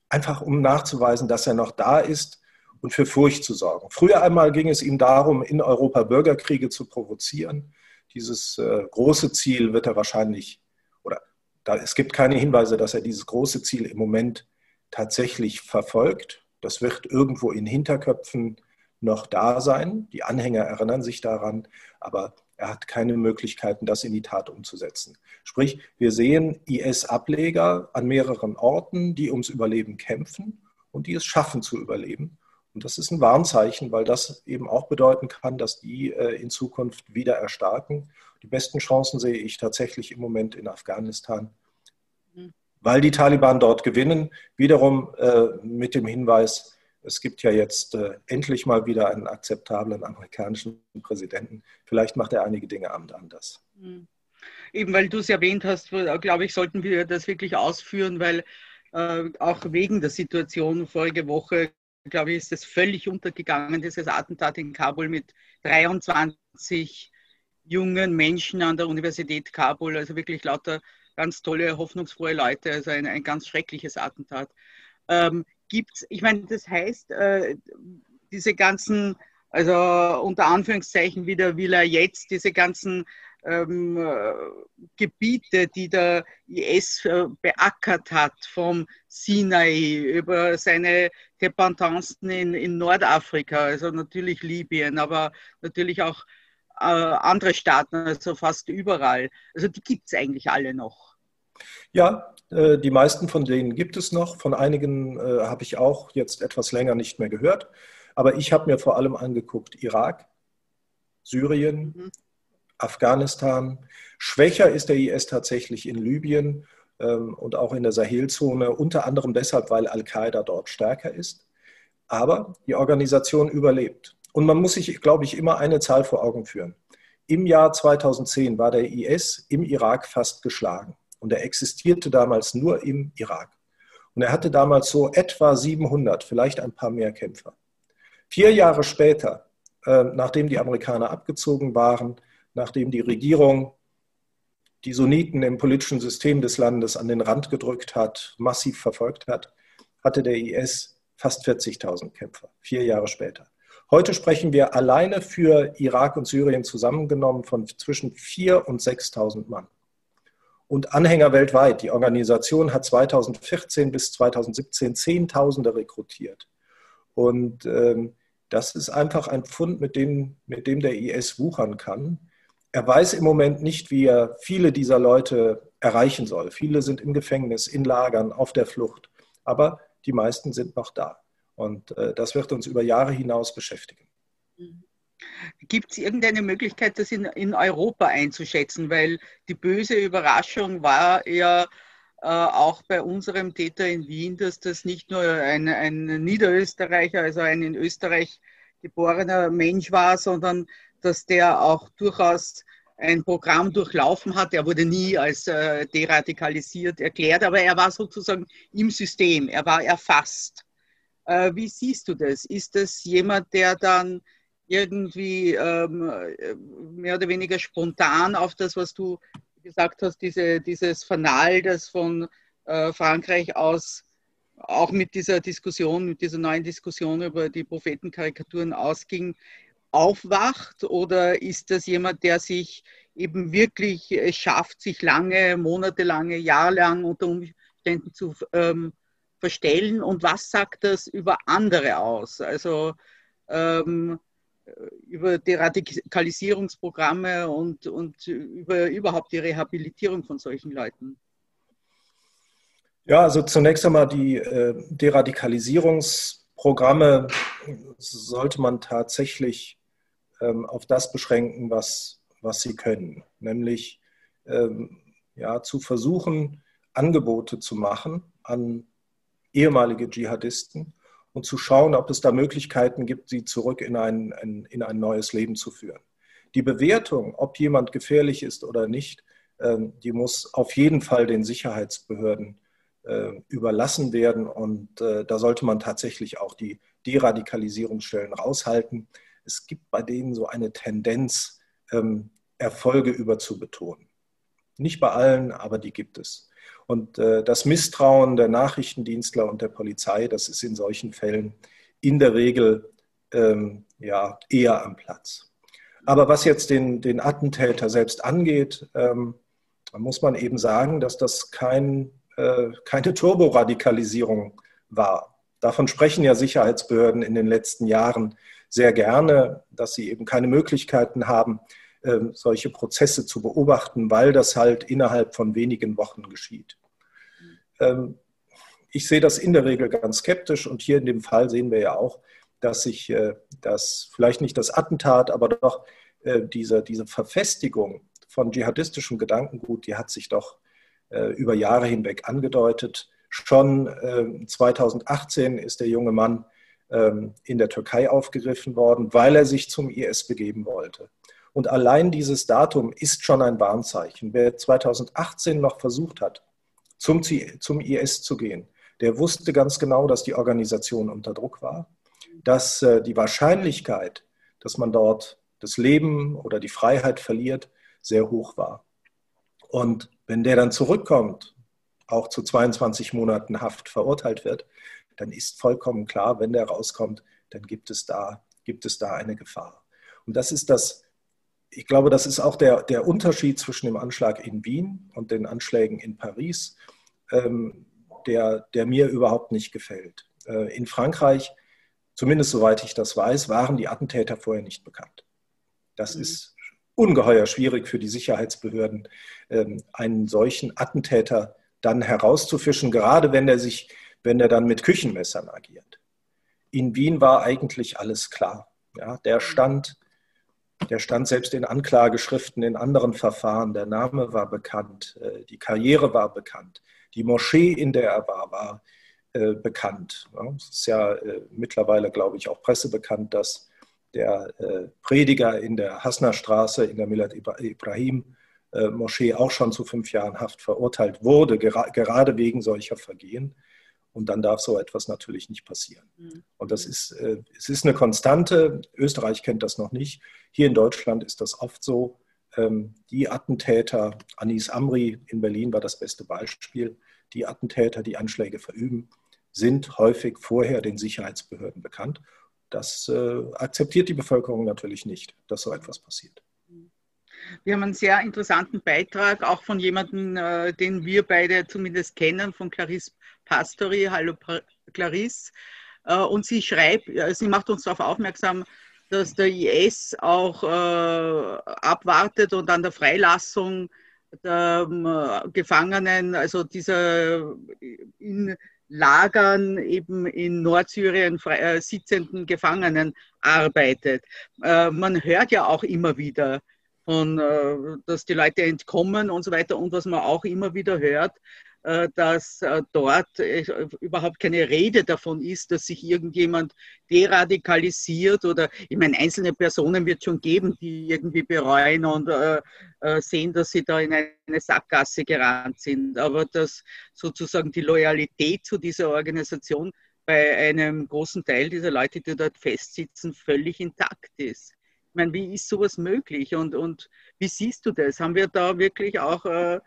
Einfach um nachzuweisen, dass er noch da ist und für Furcht zu sorgen. Früher einmal ging es ihm darum, in Europa Bürgerkriege zu provozieren. Dieses äh, große Ziel wird er wahrscheinlich, oder da, es gibt keine Hinweise, dass er dieses große Ziel im Moment tatsächlich verfolgt. Das wird irgendwo in Hinterköpfen noch da sein. Die Anhänger erinnern sich daran, aber er hat keine Möglichkeiten, das in die Tat umzusetzen. Sprich, wir sehen IS-Ableger an mehreren Orten, die ums Überleben kämpfen und die es schaffen zu überleben. Und das ist ein Warnzeichen, weil das eben auch bedeuten kann, dass die äh, in Zukunft wieder erstarken. Die besten Chancen sehe ich tatsächlich im Moment in Afghanistan, mhm. weil die Taliban dort gewinnen. Wiederum äh, mit dem Hinweis, es gibt ja jetzt äh, endlich mal wieder einen akzeptablen amerikanischen Präsidenten. Vielleicht macht er einige Dinge anders. Mhm. Eben weil du es erwähnt hast, glaube ich, sollten wir das wirklich ausführen, weil äh, auch wegen der Situation vorige Woche glaube ich, ist es völlig untergegangen, dieses Attentat in Kabul mit 23 jungen Menschen an der Universität Kabul, also wirklich lauter ganz tolle, hoffnungsfrohe Leute, also ein, ein ganz schreckliches Attentat. Ähm, gibt's, ich meine, das heißt, äh, diese ganzen, also unter Anführungszeichen wieder will er jetzt, diese ganzen ähm, äh, Gebiete, die der IS äh, beackert hat, vom Sinai über seine Dependancen in, in Nordafrika, also natürlich Libyen, aber natürlich auch äh, andere Staaten, also fast überall. Also die gibt es eigentlich alle noch. Ja, äh, die meisten von denen gibt es noch. Von einigen äh, habe ich auch jetzt etwas länger nicht mehr gehört. Aber ich habe mir vor allem angeguckt Irak, Syrien, mhm. Afghanistan. Schwächer ist der IS tatsächlich in Libyen ähm, und auch in der Sahelzone, unter anderem deshalb, weil Al-Qaida dort stärker ist. Aber die Organisation überlebt. Und man muss sich, glaube ich, immer eine Zahl vor Augen führen. Im Jahr 2010 war der IS im Irak fast geschlagen. Und er existierte damals nur im Irak. Und er hatte damals so etwa 700, vielleicht ein paar mehr Kämpfer. Vier Jahre später, äh, nachdem die Amerikaner abgezogen waren, nachdem die Regierung die Sunniten im politischen System des Landes an den Rand gedrückt hat, massiv verfolgt hat, hatte der IS fast 40.000 Kämpfer, vier Jahre später. Heute sprechen wir alleine für Irak und Syrien zusammengenommen von zwischen 4.000 und 6.000 Mann. Und Anhänger weltweit. Die Organisation hat 2014 bis 2017 Zehntausende rekrutiert. Und ähm, das ist einfach ein Pfund, mit dem, mit dem der IS wuchern kann. Er weiß im Moment nicht, wie er viele dieser Leute erreichen soll. Viele sind im Gefängnis, in Lagern, auf der Flucht. Aber die meisten sind noch da. Und äh, das wird uns über Jahre hinaus beschäftigen. Gibt es irgendeine Möglichkeit, das in, in Europa einzuschätzen? Weil die böse Überraschung war ja äh, auch bei unserem Täter in Wien, dass das nicht nur ein, ein Niederösterreicher, also ein in Österreich geborener Mensch war, sondern dass der auch durchaus ein Programm durchlaufen hat. Er wurde nie als äh, deradikalisiert erklärt, aber er war sozusagen im System, er war erfasst. Äh, wie siehst du das? Ist das jemand, der dann irgendwie ähm, mehr oder weniger spontan auf das, was du gesagt hast, diese, dieses Fanal, das von äh, Frankreich aus auch mit dieser Diskussion, mit dieser neuen Diskussion über die Prophetenkarikaturen ausging, aufwacht? Oder ist das jemand, der sich eben wirklich schafft, sich lange, monatelange, jahrelang unter Umständen zu ähm, verstellen und was sagt das über andere aus? Also ähm, über die Radikalisierungsprogramme und, und über überhaupt die Rehabilitierung von solchen Leuten? Ja, also zunächst einmal die äh, Deradikalisierungsprogramme sollte man tatsächlich ähm, auf das beschränken, was, was sie können, nämlich ähm, ja, zu versuchen, Angebote zu machen an ehemalige Dschihadisten und zu schauen, ob es da Möglichkeiten gibt, sie zurück in ein, ein, in ein neues Leben zu führen. Die Bewertung, ob jemand gefährlich ist oder nicht, ähm, die muss auf jeden Fall den Sicherheitsbehörden äh, überlassen werden. Und äh, da sollte man tatsächlich auch die Deradikalisierungsstellen raushalten. Es gibt bei denen so eine Tendenz, ähm, Erfolge überzubetonen. Nicht bei allen, aber die gibt es. Und äh, das Misstrauen der Nachrichtendienstler und der Polizei, das ist in solchen Fällen in der Regel ähm, ja, eher am Platz. Aber was jetzt den, den Attentäter selbst angeht, ähm, muss man eben sagen, dass das kein, äh, keine Turboradikalisierung war. Davon sprechen ja Sicherheitsbehörden in den letzten Jahren sehr gerne, dass sie eben keine Möglichkeiten haben, äh, solche Prozesse zu beobachten, weil das halt innerhalb von wenigen Wochen geschieht. Ähm, ich sehe das in der Regel ganz skeptisch und hier in dem Fall sehen wir ja auch, dass sich äh, das vielleicht nicht das Attentat, aber doch äh, diese, diese Verfestigung von dschihadistischem Gedankengut, die hat sich doch äh, über Jahre hinweg angedeutet. Schon 2018 ist der junge Mann ähm, in der Türkei aufgegriffen worden, weil er sich zum IS begeben wollte. Und allein dieses Datum ist schon ein Warnzeichen. Wer 2018 noch versucht hat, zum, zum IS zu gehen. Der wusste ganz genau, dass die Organisation unter Druck war, dass äh, die Wahrscheinlichkeit, dass man dort das Leben oder die Freiheit verliert, sehr hoch war. Und wenn der dann zurückkommt, auch zu 22 Monaten Haft verurteilt wird, dann ist vollkommen klar, wenn der rauskommt, dann gibt es da, gibt es da eine Gefahr. Und das ist das, ich glaube, das ist auch der, der Unterschied zwischen dem Anschlag in Wien und den Anschlägen in Paris, ähm, der, der mir überhaupt nicht gefällt. Äh, in Frankreich, zumindest soweit ich das weiß, waren die Attentäter vorher nicht bekannt. Das mhm. ist ungeheuer schwierig für die Sicherheitsbehörden, ähm, einen solchen Attentäter dann herauszufischen, gerade wenn er sich, wenn er dann mit Küchenmessern agiert. In Wien war eigentlich alles klar. Ja, der stand der stand selbst in Anklageschriften in anderen Verfahren. Der Name war bekannt, äh, die Karriere war bekannt, die Moschee, in der er war, war äh, bekannt. Es ist ja äh, mittlerweile, glaube ich, auch pressebekannt, dass der Prediger in der Hasnerstraße in der Milad Ibrahim Moschee auch schon zu fünf Jahren Haft verurteilt wurde, gerade wegen solcher Vergehen. Und dann darf so etwas natürlich nicht passieren. Mhm. Und das ist, äh, es ist eine Konstante. Österreich kennt das noch nicht. Hier in Deutschland ist das oft so. ähm, die Attentäter, Anis Amri in Berlin war das beste Beispiel, die Attentäter, die Anschläge verüben, sind häufig vorher den Sicherheitsbehörden bekannt. Das äh, akzeptiert die Bevölkerung natürlich nicht, dass so etwas passiert. Wir haben einen sehr interessanten Beitrag, auch von jemandem, äh, den wir beide zumindest kennen, von Clarisse Pastori. Hallo Clarisse. Äh, und sie schreibt, sie macht uns darauf aufmerksam, dass der IS auch äh, abwartet und an der Freilassung der ähm, Gefangenen, also dieser in Lagern eben in Nordsyrien äh, sitzenden Gefangenen arbeitet. Äh, man hört ja auch immer wieder von, äh, dass die Leute entkommen und so weiter und was man auch immer wieder hört, äh, dass äh, dort äh, überhaupt keine Rede davon ist, dass sich irgendjemand deradikalisiert oder ich meine, einzelne Personen wird schon geben, die irgendwie bereuen und sehen, dass sie da in eine Sackgasse gerannt sind. Aber dass sozusagen die Loyalität zu dieser Organisation bei einem großen Teil dieser Leute, die dort festsitzen, völlig intakt ist. Ich meine, wie ist sowas möglich und, und wie siehst du das? Haben wir da wirklich auch äh,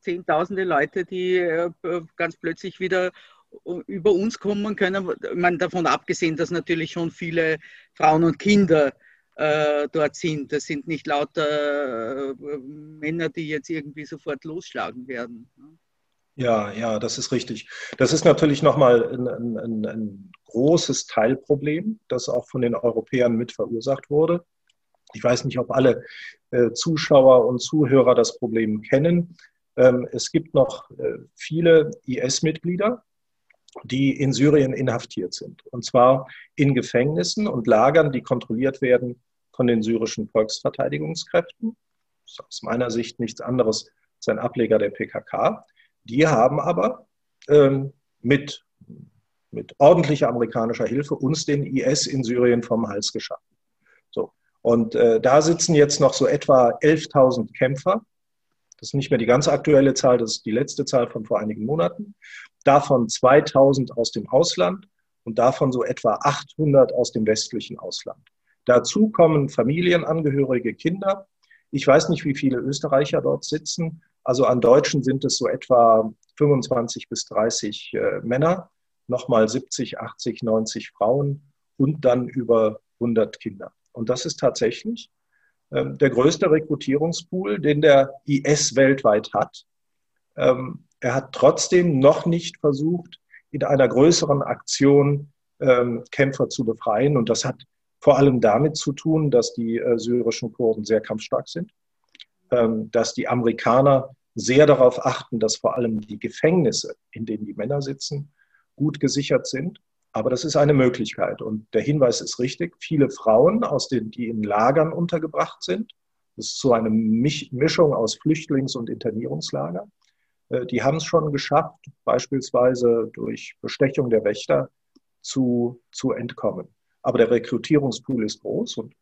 zehntausende Leute, die äh, ganz plötzlich wieder äh, über uns kommen können. Man davon abgesehen, dass natürlich schon viele Frauen und Kinder äh, dort sind. Das sind nicht lauter äh, Männer, die jetzt irgendwie sofort losschlagen werden. Ne? Ja, ja, das ist richtig. Das ist natürlich nochmal ein, ein, ein großes Teilproblem, das auch von den Europäern mit verursacht wurde. Ich weiß nicht, ob alle äh, Zuschauer und Zuhörer das Problem kennen. Ähm, es gibt noch äh, viele IS-Mitglieder, die in Syrien inhaftiert sind. Und zwar in Gefängnissen und Lagern, die kontrolliert werden von den syrischen Volksverteidigungskräften. Das ist aus meiner Sicht nichts anderes als ein Ableger der PKK. Die haben aber ähm, mit, mit ordentlicher amerikanischer Hilfe uns den IS in Syrien vom Hals geschaffen. So. Und äh, da sitzen jetzt noch so etwa 11.000 Kämpfer das ist nicht mehr die ganz aktuelle Zahl, das ist die letzte Zahl von vor einigen Monaten. Davon 2000 aus dem Ausland und davon so etwa 800 aus dem westlichen Ausland. Dazu kommen Familienangehörige, Kinder. Ich weiß nicht, wie viele Österreicher dort sitzen. Also an Deutschen sind es so etwa 25 bis 30 äh, Männer, nochmal 70, 80, 90 Frauen und dann über 100 Kinder. Und das ist tatsächlich der größte Rekrutierungspool, den der IS weltweit hat. Ähm, er hat trotzdem noch nicht versucht, in einer größeren Aktion ähm, Kämpfer zu befreien. Und das hat vor allem damit zu tun, dass die äh, syrischen Kurden sehr kampfstark sind, dass die Amerikaner sehr darauf achten, dass vor allem die Gefängnisse, in denen die Männer sitzen, gut gesichert sind aber das ist eine Möglichkeit. Und der Hinweis ist richtig. Viele Frauen, aus den, die in Lagern untergebracht sind, das ist so eine Mischung aus Flüchtlings- und Internierungslager, äh, die haben es schon geschafft, beispielsweise durch Bestechung der Wächter zu, zu entkommen. Aber der Rekrutierungspool ist groß und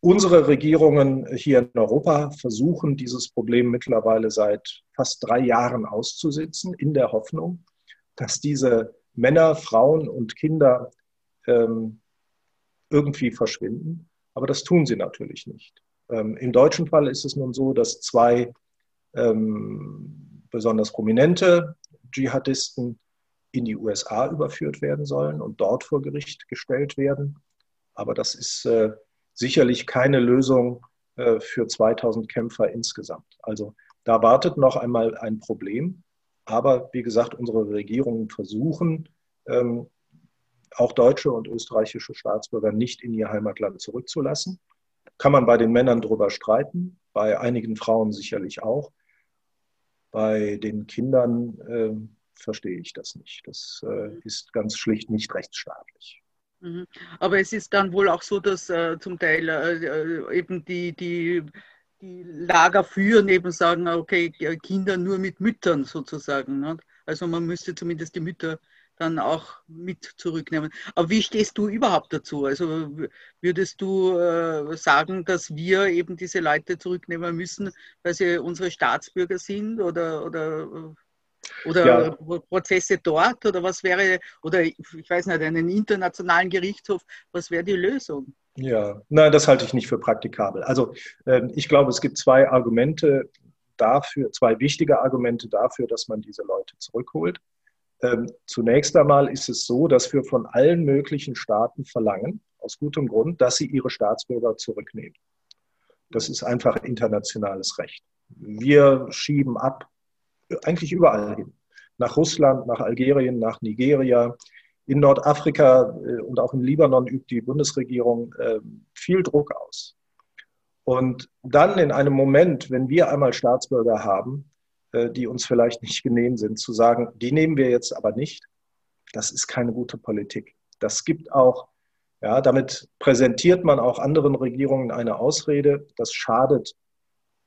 unsere Regierungen hier in Europa versuchen, dieses Problem mittlerweile seit fast drei Jahren auszusitzen, in der Hoffnung, dass diese Männer, Frauen und Kinder ähm, irgendwie verschwinden. Aber das tun sie natürlich nicht. Ähm, Im deutschen Fall ist es nun so, dass zwei ähm, besonders prominente Dschihadisten in die USA überführt werden sollen und dort vor Gericht gestellt werden. Aber das ist äh, sicherlich keine Lösung äh, für 2000 Kämpfer insgesamt. Also da wartet noch einmal ein Problem. Aber wie gesagt, unsere Regierungen versuchen, ähm, auch deutsche und österreichische Staatsbürger nicht in ihr Heimatland zurückzulassen. Kann man bei den Männern darüber streiten, bei einigen Frauen sicherlich auch. Bei den Kindern äh, verstehe ich das nicht. Das äh, ist ganz schlicht nicht rechtsstaatlich. Mhm. Aber es ist dann wohl auch so, dass äh, zum Teil äh, äh, eben die, die die Lager führen, eben sagen, okay, Kinder nur mit Müttern sozusagen. Ne? Also man müsste zumindest die Mütter dann auch mit zurücknehmen. Aber wie stehst du überhaupt dazu? Also würdest du äh, sagen, dass wir eben diese Leute zurücknehmen müssen, weil sie unsere Staatsbürger sind oder, oder, oder ja. Prozesse dort oder was wäre, oder ich weiß nicht, einen internationalen Gerichtshof, was wäre die Lösung? Ja, nein, das halte ich nicht für praktikabel. Also ähm, ich glaube, es gibt zwei Argumente dafür, zwei wichtige Argumente dafür, dass man diese Leute zurückholt. Ähm, zunächst einmal ist es so, dass wir von allen möglichen Staaten verlangen, aus gutem Grund, dass sie ihre Staatsbürger zurücknehmen. Das ist einfach internationales Recht. Wir schieben ab, eigentlich überall hin. Nach Russland, nach Algerien, nach Nigeria, in Nordafrika äh, und auch im Libanon übt die Bundesregierung äh, viel Druck aus. Und dann in einem Moment, wenn wir einmal Staatsbürger haben, äh, die uns vielleicht nicht genehm sind, zu sagen, die nehmen wir jetzt aber nicht, das ist keine gute Politik. Das gibt auch, ja, damit präsentiert man auch anderen Regierungen eine Ausrede. Das schadet,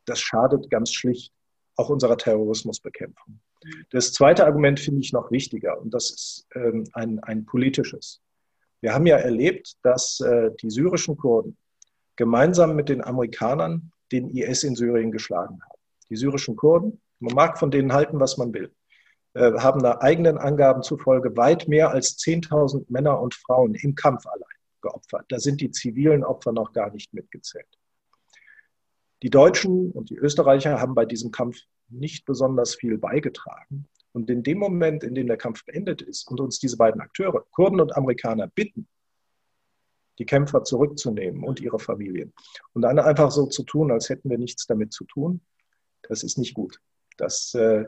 das schadet ganz schlicht auch unserer Terrorismusbekämpfung. Das zweite Argument finde ich noch wichtiger und das ist ähm, ein, ein politisches. Wir haben ja erlebt, dass äh, die syrischen Kurden gemeinsam mit den Amerikanern den IS in Syrien geschlagen haben. Die syrischen Kurden, man mag von denen halten, was man will, äh, haben nach eigenen Angaben zufolge weit mehr als 10.000 Männer und Frauen im Kampf allein geopfert. Da sind die zivilen Opfer noch gar nicht mitgezählt. Die Deutschen und die Österreicher haben bei diesem Kampf nicht besonders viel beigetragen. Und in dem Moment, in dem der Kampf beendet ist und uns diese beiden Akteure, Kurden und Amerikaner, bitten, die Kämpfer zurückzunehmen und ihre Familien und dann einfach so zu tun, als hätten wir nichts damit zu tun, das ist nicht gut. Das, äh,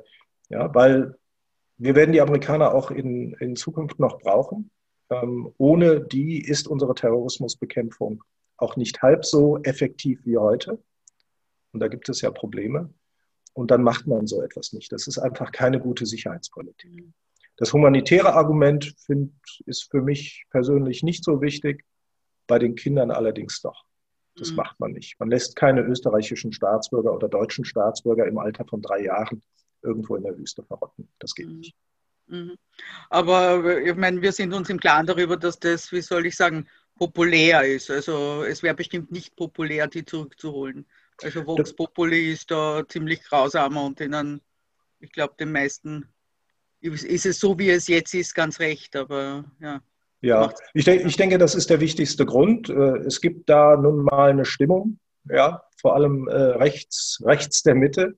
ja, weil wir werden die Amerikaner auch in, in Zukunft noch brauchen. Ähm, ohne die ist unsere Terrorismusbekämpfung auch nicht halb so effektiv wie heute. Und da gibt es ja Probleme. Und dann macht man so etwas nicht. Das ist einfach keine gute Sicherheitspolitik. Das humanitäre Argument find, ist für mich persönlich nicht so wichtig, bei den Kindern allerdings doch. Das mhm. macht man nicht. Man lässt keine österreichischen Staatsbürger oder deutschen Staatsbürger im Alter von drei Jahren irgendwo in der Wüste verrotten. Das geht mhm. nicht. Mhm. Aber ich meine, wir sind uns im Klaren darüber, dass das, wie soll ich sagen, populär ist. Also es wäre bestimmt nicht populär, die zurückzuholen. Also Vox Populi ist da ziemlich grausamer und denen, ich glaube, den meisten ist es so, wie es jetzt ist, ganz recht, aber ja. Ja, ich, denke, ich denke, das ist der wichtigste Grund. Äh, es gibt da nun mal eine Stimmung, ja, vor allem äh, rechts, rechts der Mitte.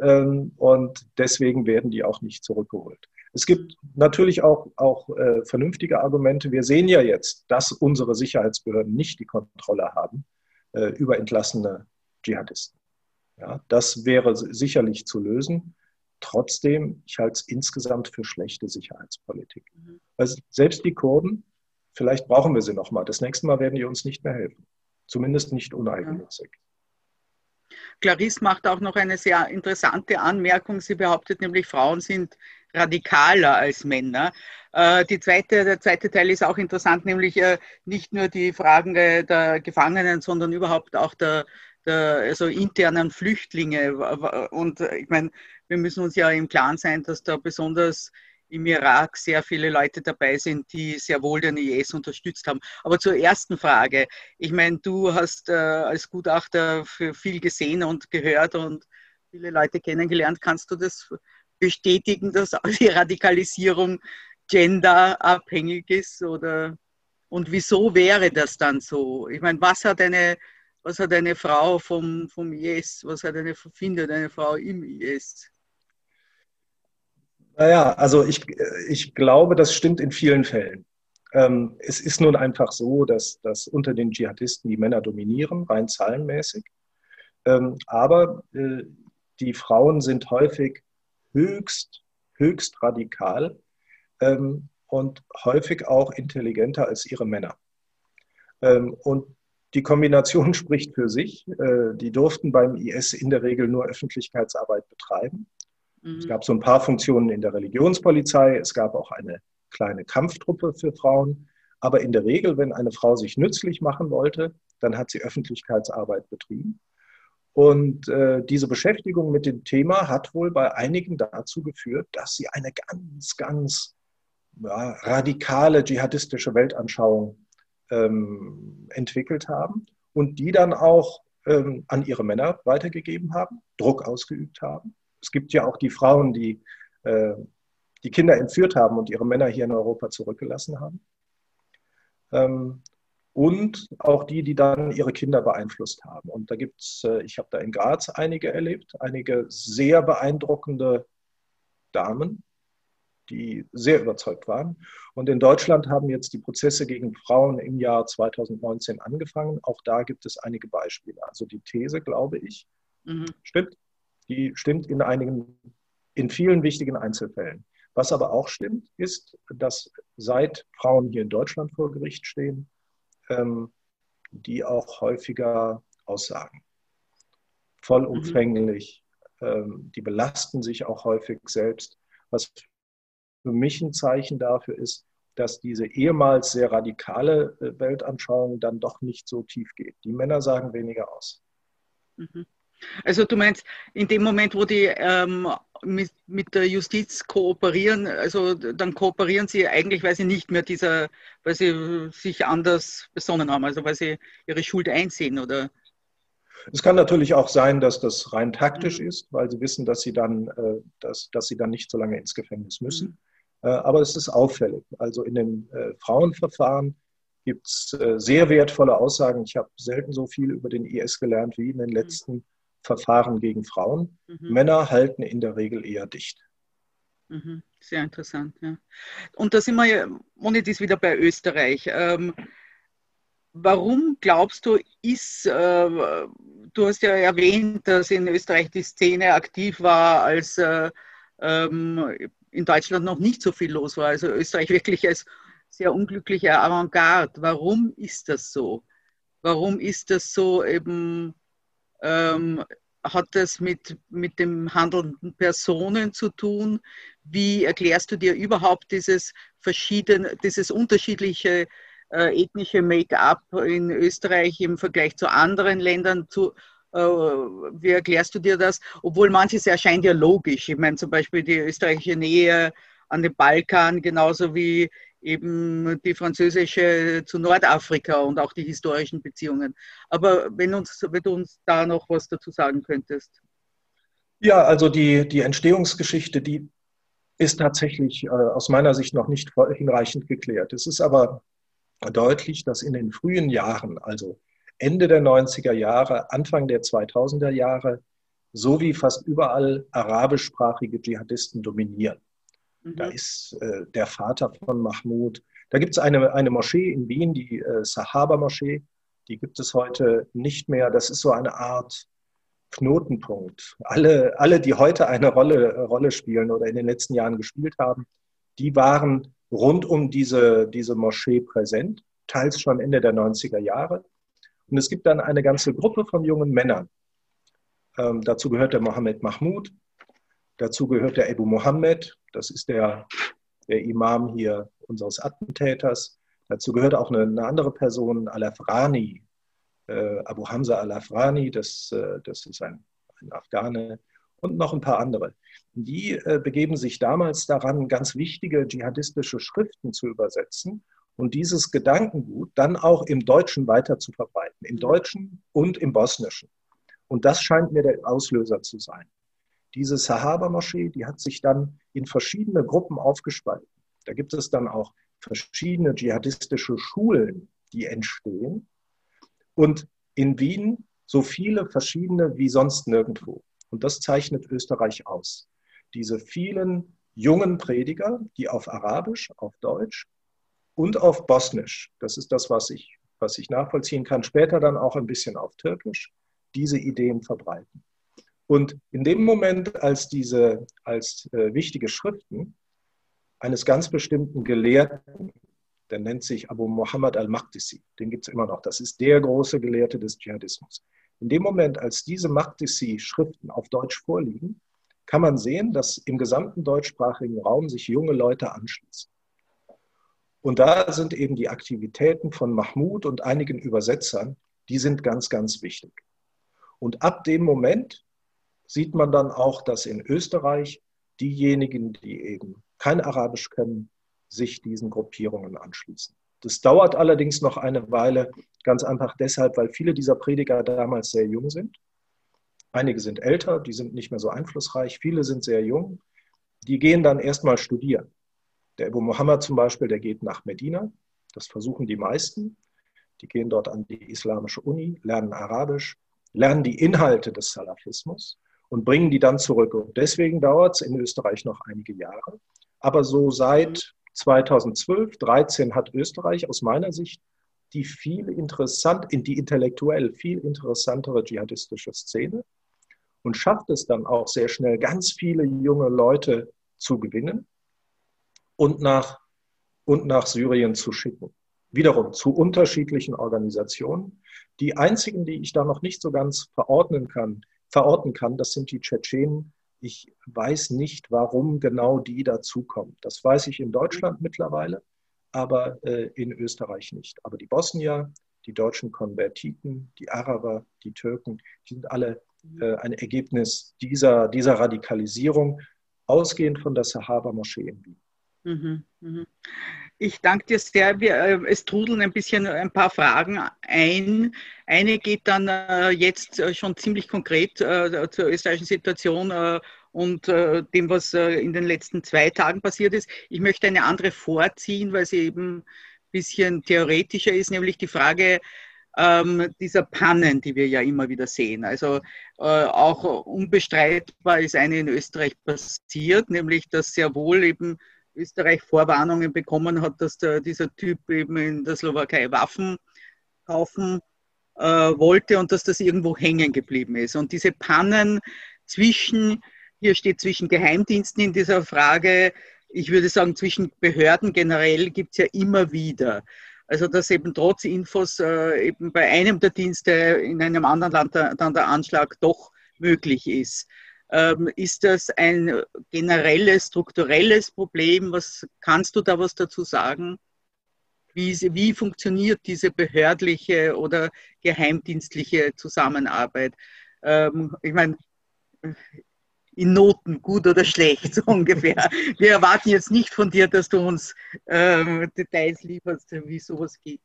Ähm, und deswegen werden die auch nicht zurückgeholt. Es gibt natürlich auch, auch äh, vernünftige Argumente. Wir sehen ja jetzt, dass unsere Sicherheitsbehörden nicht die Kontrolle haben äh, über entlassene Dschihadisten. Ja, das wäre sicherlich zu lösen. Trotzdem, ich halte es insgesamt für schlechte Sicherheitspolitik. Mhm. Also selbst die Kurden, vielleicht brauchen wir sie nochmal. Das nächste Mal werden die uns nicht mehr helfen. Zumindest nicht uneigennützig. Clarisse macht auch noch eine sehr interessante Anmerkung. Sie behauptet nämlich, Frauen sind radikaler als Männer. Äh, die zweite, der zweite Teil ist auch interessant, nämlich äh, nicht nur die Fragen der Gefangenen, sondern überhaupt auch der also internen Flüchtlinge. Und äh, ich meine, wir müssen uns ja im Klaren sein, dass da besonders im Irak sehr viele Leute dabei sind, die sehr wohl den IS unterstützt haben. Aber zur ersten Frage. Ich meine, du hast äh, als Gutachter viel gesehen und gehört und viele Leute kennengelernt. Kannst du das bestätigen, dass die Radikalisierung genderabhängig ist? Oder, und wieso wäre das dann so? Ich meine, was hat eine was hat eine Frau vom, vom IS, was hat eine, findet eine Frau im IS? Naja, also ich, ich glaube, das stimmt in vielen Fällen. Ähm, es ist nun einfach so, dass, dass unter den Dschihadisten die Männer dominieren, rein zahlenmäßig. Ähm, aber äh, die Frauen sind häufig höchst, höchst radikal ähm, und häufig auch intelligenter als ihre Männer. Und die Kombination spricht für sich. Äh, die durften beim IS in der Regel nur Öffentlichkeitsarbeit betreiben. Mhm. Es gab so ein paar Funktionen in der Religionspolizei. Es gab auch eine kleine Kampftruppe für Frauen. Aber in der Regel, wenn eine Frau sich nützlich machen wollte, dann hat sie Öffentlichkeitsarbeit betrieben. Und äh, diese Beschäftigung mit dem Thema hat wohl bei einigen dazu geführt, dass sie eine ganz, ganz ja, radikale dschihadistische Weltanschauung ähm, entwickelt haben und die dann auch ähm, an ihre Männer weitergegeben haben, Druck ausgeübt haben. Es gibt ja auch die Frauen, die äh, die Kinder entführt haben und ihre Männer hier in Europa zurückgelassen haben. Ähm, und auch die, die dann ihre Kinder beeinflusst haben. Und da gibt es, äh, ich habe da in Graz einige erlebt, einige sehr beeindruckende Damen, die sehr überzeugt waren. Und in Deutschland haben jetzt die Prozesse gegen Frauen im Jahr 2019 angefangen. Auch da gibt es einige Beispiele. Also die These, glaube ich, mhm. stimmt. Die stimmt in einigen, in vielen wichtigen Einzelfällen. Was aber auch stimmt, ist, dass seit Frauen hier in Deutschland vor Gericht stehen, ähm, die auch häufiger aussagen. Vollumfänglich. Mhm. Ähm, die belasten sich auch häufig selbst. Was für mich ein Zeichen dafür ist, dass diese ehemals sehr radikale äh, Weltanschauung dann doch nicht so tief geht. Die Männer sagen weniger aus. Mhm. Also du meinst, in dem Moment, wo die ähm, mit, mit der Justiz kooperieren, also dann kooperieren sie eigentlich, weil sie nicht mehr dieser, weil sie sich anders besonnen haben, also weil sie ihre Schuld einsehen oder? Es kann natürlich auch sein, dass das rein taktisch mhm. ist, weil sie wissen, dass sie dann, äh, dass, dass sie dann nicht so lange ins Gefängnis müssen. Mhm. Äh, aber es ist auffällig. Also in dem äh, Frauenverfahren gibt es sehr wertvolle Aussagen. Ich habe selten so viel über den IS gelernt wie in den mhm. letzten mhm Verfahren gegen Frauen. Mhm. Männer halten in der Regel eher dicht. Mhm. Sehr interessant, ja. Und da sind wir ja, Monet ist wieder bei Österreich. Ähm, warum glaubst du, ist, äh, du hast ja erwähnt, dass in Österreich die Szene aktiv war, als äh, ähm, in Deutschland noch nicht so viel los war. Also Österreich wirklich als sehr unglückliche Avantgarde. Warum ist das so? Warum ist das so eben ähm, hat das mit, mit dem handelnden Personen zu tun? Wie erklärst du dir überhaupt dieses verschiedene, dieses unterschiedliche äh, ethnische Make-up in Österreich im Vergleich zu anderen Ländern zu, wie erklärst du dir das? Obwohl manches erscheint ja logisch. Ich meine zum Beispiel die österreichische Nähe an den Balkan, genauso wie eben die französische zu Nordafrika und auch die historischen Beziehungen. Aber wenn, uns, wenn du uns da noch was dazu sagen könntest. Ja, also die, die Entstehungsgeschichte, die ist tatsächlich äh, aus meiner Sicht noch nicht hinreichend geklärt. Es ist aber deutlich, dass in den frühen Jahren, also Ende der 90er Jahre, Anfang der 2000er Jahre, so wie fast überall arabischsprachige Dschihadisten dominieren. Da mhm. ist äh, der Vater von Mahmoud. Da gibt es eine, eine Moschee in Wien, die äh, Sahaba-Moschee. Die gibt es heute nicht mehr. Das ist so eine Art Knotenpunkt. Alle, alle die heute eine Rolle, Rolle spielen oder in den letzten Jahren gespielt haben, die waren rund um diese, diese Moschee präsent, teils schon Ende der 90er Jahre. Und es gibt dann eine ganze Gruppe von jungen Männern. Ähm, dazu gehört der Mohammed Mahmoud, dazu gehört der Ebu Mohammed, das ist der, der Imam hier unseres Attentäters. Dazu gehört auch eine, eine andere Person, Al-Afrani, äh, Abu Hamza Al-Afrani, das, äh, das ist ein, ein Afghane und noch ein paar andere. Die äh, begeben sich damals daran, ganz wichtige dschihadistische Schriften zu übersetzen und dieses Gedankengut dann auch im Deutschen weiter zu verbreiten, im Deutschen und im Bosnischen. Und das scheint mir der Auslöser zu sein. Diese Sahaba-Moschee, die hat sich dann in verschiedene Gruppen aufgespalten. Da gibt es dann auch verschiedene dschihadistische Schulen, die entstehen. Und in Wien so viele verschiedene wie sonst nirgendwo. Und das zeichnet Österreich aus. Diese vielen jungen Prediger, die auf Arabisch, auf Deutsch und auf Bosnisch, das ist das, was ich, was ich nachvollziehen kann, später dann auch ein bisschen auf Türkisch, diese Ideen verbreiten. Und in dem Moment, als diese als äh, wichtige Schriften eines ganz bestimmten Gelehrten, der nennt sich Abu Muhammad al-Maqdisi, den gibt es immer noch, das ist der große Gelehrte des Dschihadismus. In dem Moment, als diese Maqdisi-Schriften auf Deutsch vorliegen, kann man sehen, dass im gesamten deutschsprachigen Raum sich junge Leute anschließen. Und da sind eben die Aktivitäten von Mahmoud und einigen Übersetzern, die sind ganz, ganz wichtig. Und ab dem Moment sieht man dann auch, dass in Österreich diejenigen, die eben kein Arabisch können, sich diesen Gruppierungen anschließen. Das dauert allerdings noch eine Weile, ganz einfach deshalb, weil viele dieser Prediger damals sehr jung sind. Einige sind älter, die sind nicht mehr so einflussreich, viele sind sehr jung. Die gehen dann erstmal studieren. Der Abu Muhammad zum Beispiel, der geht nach Medina, das versuchen die meisten. die gehen dort an die Islamische Uni, lernen Arabisch, lernen die Inhalte des Salafismus und bringen die dann zurück. Und deswegen dauert es in Österreich noch einige Jahre. Aber so seit 2012, 2013 hat Österreich aus meiner Sicht die viel interessant, die intellektuell viel interessantere dschihadistische Szene und schafft es dann auch sehr schnell, ganz viele junge Leute zu gewinnen und nach, und nach Syrien zu schicken. Wiederum zu unterschiedlichen Organisationen. Die einzigen, die ich da noch nicht so ganz verordnen kann, verorten kann, das sind die Tschetschenen. Ich weiß nicht, warum genau die dazukommen. Das weiß ich in Deutschland mittlerweile, aber äh, in Österreich nicht. Aber die Bosnier, die deutschen Konvertiten, die Araber, die Türken, die sind alle äh, ein Ergebnis dieser, dieser Radikalisierung, ausgehend von der Sahaba-Moschee in Wien. Mhm, mhm. Ich danke dir sehr. Wir, äh, es trudeln ein bisschen ein paar Fragen ein. Eine geht dann äh, jetzt äh, schon ziemlich konkret äh, zur österreichischen Situation äh, und äh, dem, was in den letzten zwei Tagen passiert ist. Ich möchte eine andere vorziehen, weil sie eben ein bisschen theoretischer ist, nämlich die Frage ähm, dieser Pannen, die wir ja immer wieder sehen. Also auch unbestreitbar ist eine in Österreich passiert, nämlich dass sehr wohl eben Österreich Vorwarnungen bekommen hat, dass der, dieser Typ eben in der Slowakei Waffen kaufen äh, wollte und dass das irgendwo hängen geblieben ist. Und diese Pannen zwischen, hier steht zwischen Geheimdiensten in dieser Frage, ich würde sagen zwischen Behörden generell gibt es ja immer wieder. Also dass eben trotz Infos äh, eben bei einem der Dienste in einem anderen Land der, dann der Anschlag doch möglich ist. Ähm, ist das ein generelles, strukturelles Problem? Was kannst du da was dazu sagen? Wie, wie funktioniert diese behördliche oder geheimdienstliche Zusammenarbeit? Ähm, ich meine, in Noten, gut oder schlecht, so ungefähr. Wir erwarten jetzt nicht von dir, dass du uns ähm, Details lieferst, wie sowas geht.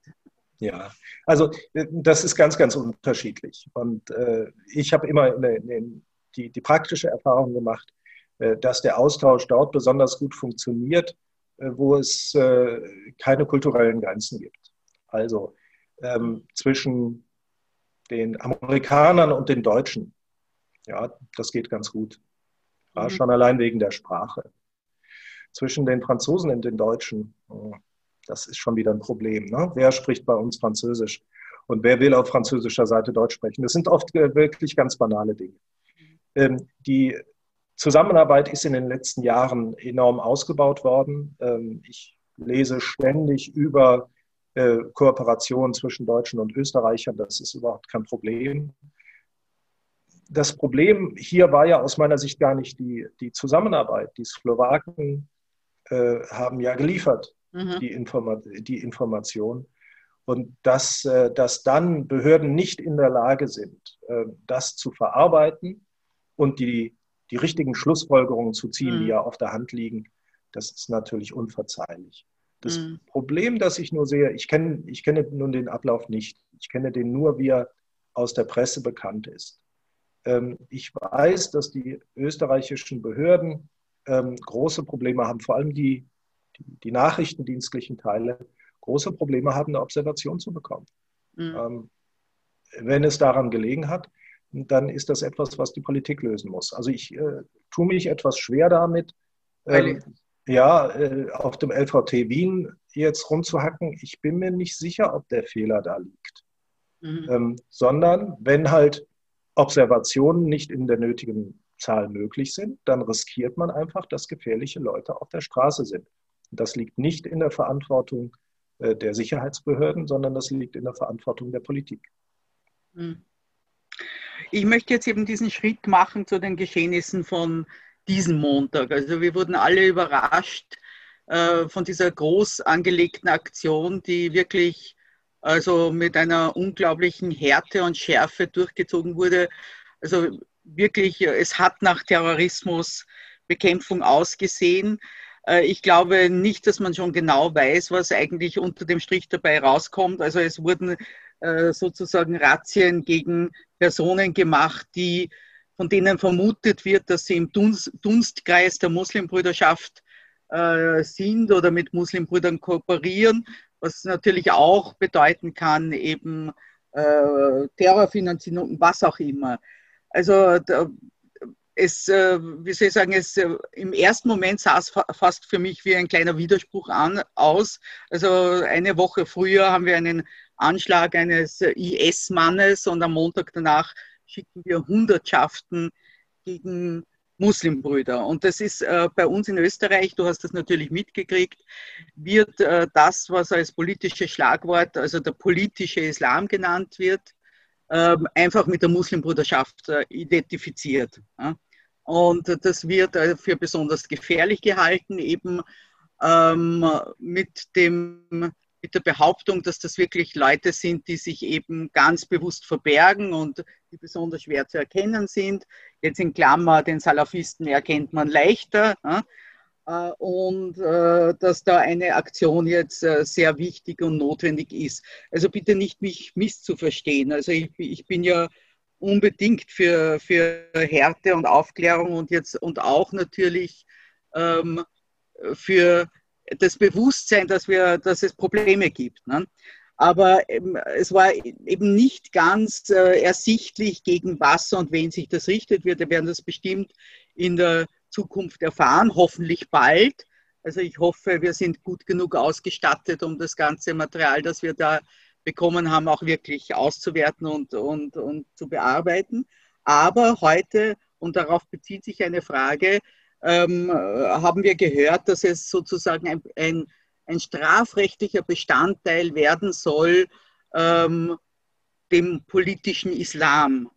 Ja, also äh, das ist ganz, ganz unterschiedlich. Und äh, ich habe immer eine, eine die, die praktische Erfahrung gemacht, äh, dass der Austausch dort besonders gut funktioniert, äh, wo es äh, keine kulturellen Grenzen gibt. Also ähm, zwischen den Amerikanern und den Deutschen. Ja, das geht ganz gut. Ja, mhm. Schon allein wegen der Sprache. Zwischen den Franzosen und den Deutschen, oh, das ist schon wieder ein Problem. Ne? Wer spricht bei uns Französisch? Und wer will auf französischer Seite Deutsch sprechen? Das sind oft wirklich ganz banale Dinge. Ähm, die Zusammenarbeit ist in den letzten Jahren enorm ausgebaut worden. Ähm, ich lese ständig über äh, Kooperationen zwischen Deutschen und Österreichern. Das ist überhaupt kein Problem. Das Problem hier war ja aus meiner Sicht gar nicht die, die Zusammenarbeit. Die Slowaken äh, haben ja geliefert, mhm. die, Informa die Information. Und dass, äh, dass dann Behörden nicht in der Lage sind, äh, das zu verarbeiten und die, die richtigen Schlussfolgerungen zu ziehen, mhm. die ja auf der Hand liegen, das ist natürlich unverzeihlich. Das mhm. Problem, das ich nur sehe, ich kenne, ich kenne nun den Ablauf nicht. Ich kenne den nur, wie er aus der Presse bekannt ist. Ähm, ich weiß, dass die österreichischen Behörden ähm, große Probleme haben, vor allem die, die, die, nachrichtendienstlichen Teile, große Probleme haben, eine Observation zu bekommen. Mhm. Ähm, wenn es daran gelegen hat, dann ist das etwas, was die Politik lösen muss. Also ich äh, tue mich etwas schwer damit, äh, ja, äh, auf dem LVT Wien jetzt rumzuhacken. Ich bin mir nicht sicher, ob der Fehler da liegt. Mhm. Ähm, sondern wenn halt Observationen nicht in der nötigen Zahl möglich sind, dann riskiert man einfach, dass gefährliche Leute auf der Straße sind. Das liegt nicht in der Verantwortung äh, der Sicherheitsbehörden, sondern das liegt in der Verantwortung der Politik. Mhm. Ich möchte jetzt eben diesen Schritt machen zu den Geschehnissen von diesem Montag. Also wir wurden alle überrascht äh, von dieser groß angelegten Aktion, die wirklich also mit einer unglaublichen Härte und Schärfe durchgezogen wurde. Also wirklich, es hat nach Terrorismusbekämpfung ausgesehen. Äh, ich glaube nicht, dass man schon genau weiß, was eigentlich unter dem Strich dabei rauskommt. Also es wurden äh, sozusagen Razzien gegen Personen gemacht, die, von denen vermutet wird, dass sie im Dunstkreis der Muslimbrüderschaft äh, sind oder mit Muslimbrüdern kooperieren. was natürlich auch bedeuten kann, eben äh, Terrorfinanzierung, was auch immer. Also da, es, äh, wie soll ich sagen, es, äh, im ersten Moment sah es fast für mich wie ein kleiner Widerspruch an, aus. Also eine Woche früher haben wir einen Anschlag eines IS-Mannes und am Montag danach schicken wir Hundertschaften gegen Muslimbrüder. Und das ist äh, bei uns in Österreich, du hast das natürlich mitgekriegt, wird äh, das, was als politisches Schlagwort, also der politische Islam genannt wird, äh, einfach mit der Muslimbruderschaft äh, identifiziert. Ja? Und das wird äh, für besonders gefährlich gehalten, eben ähm, mit dem mit der Behauptung, dass das wirklich Leute sind, die sich eben ganz bewusst verbergen und die besonders schwer zu erkennen sind. Jetzt in Klammer, den Salafisten erkennt man leichter. Äh, und äh, dass da eine Aktion jetzt äh, sehr wichtig und notwendig ist. Also bitte nicht mich misszuverstehen. Also ich, ich bin ja unbedingt für, für Härte und Aufklärung und jetzt und auch natürlich ähm, für das Bewusstsein, dass, wir, dass es Probleme gibt. Ne? Aber ähm, es war eben nicht ganz äh, ersichtlich, gegen was und wen sich das richtet. Wir werden das bestimmt in der Zukunft erfahren, hoffentlich bald. Also ich hoffe, wir sind gut genug ausgestattet, um das ganze Material, das wir da bekommen haben, auch wirklich auszuwerten und, und, und zu bearbeiten. Aber heute, und darauf bezieht sich eine Frage, ähm, haben wir gehört, dass es sozusagen ein, ein, ein strafrechtlicher Bestandteil werden soll, ähm, dem politischen Islam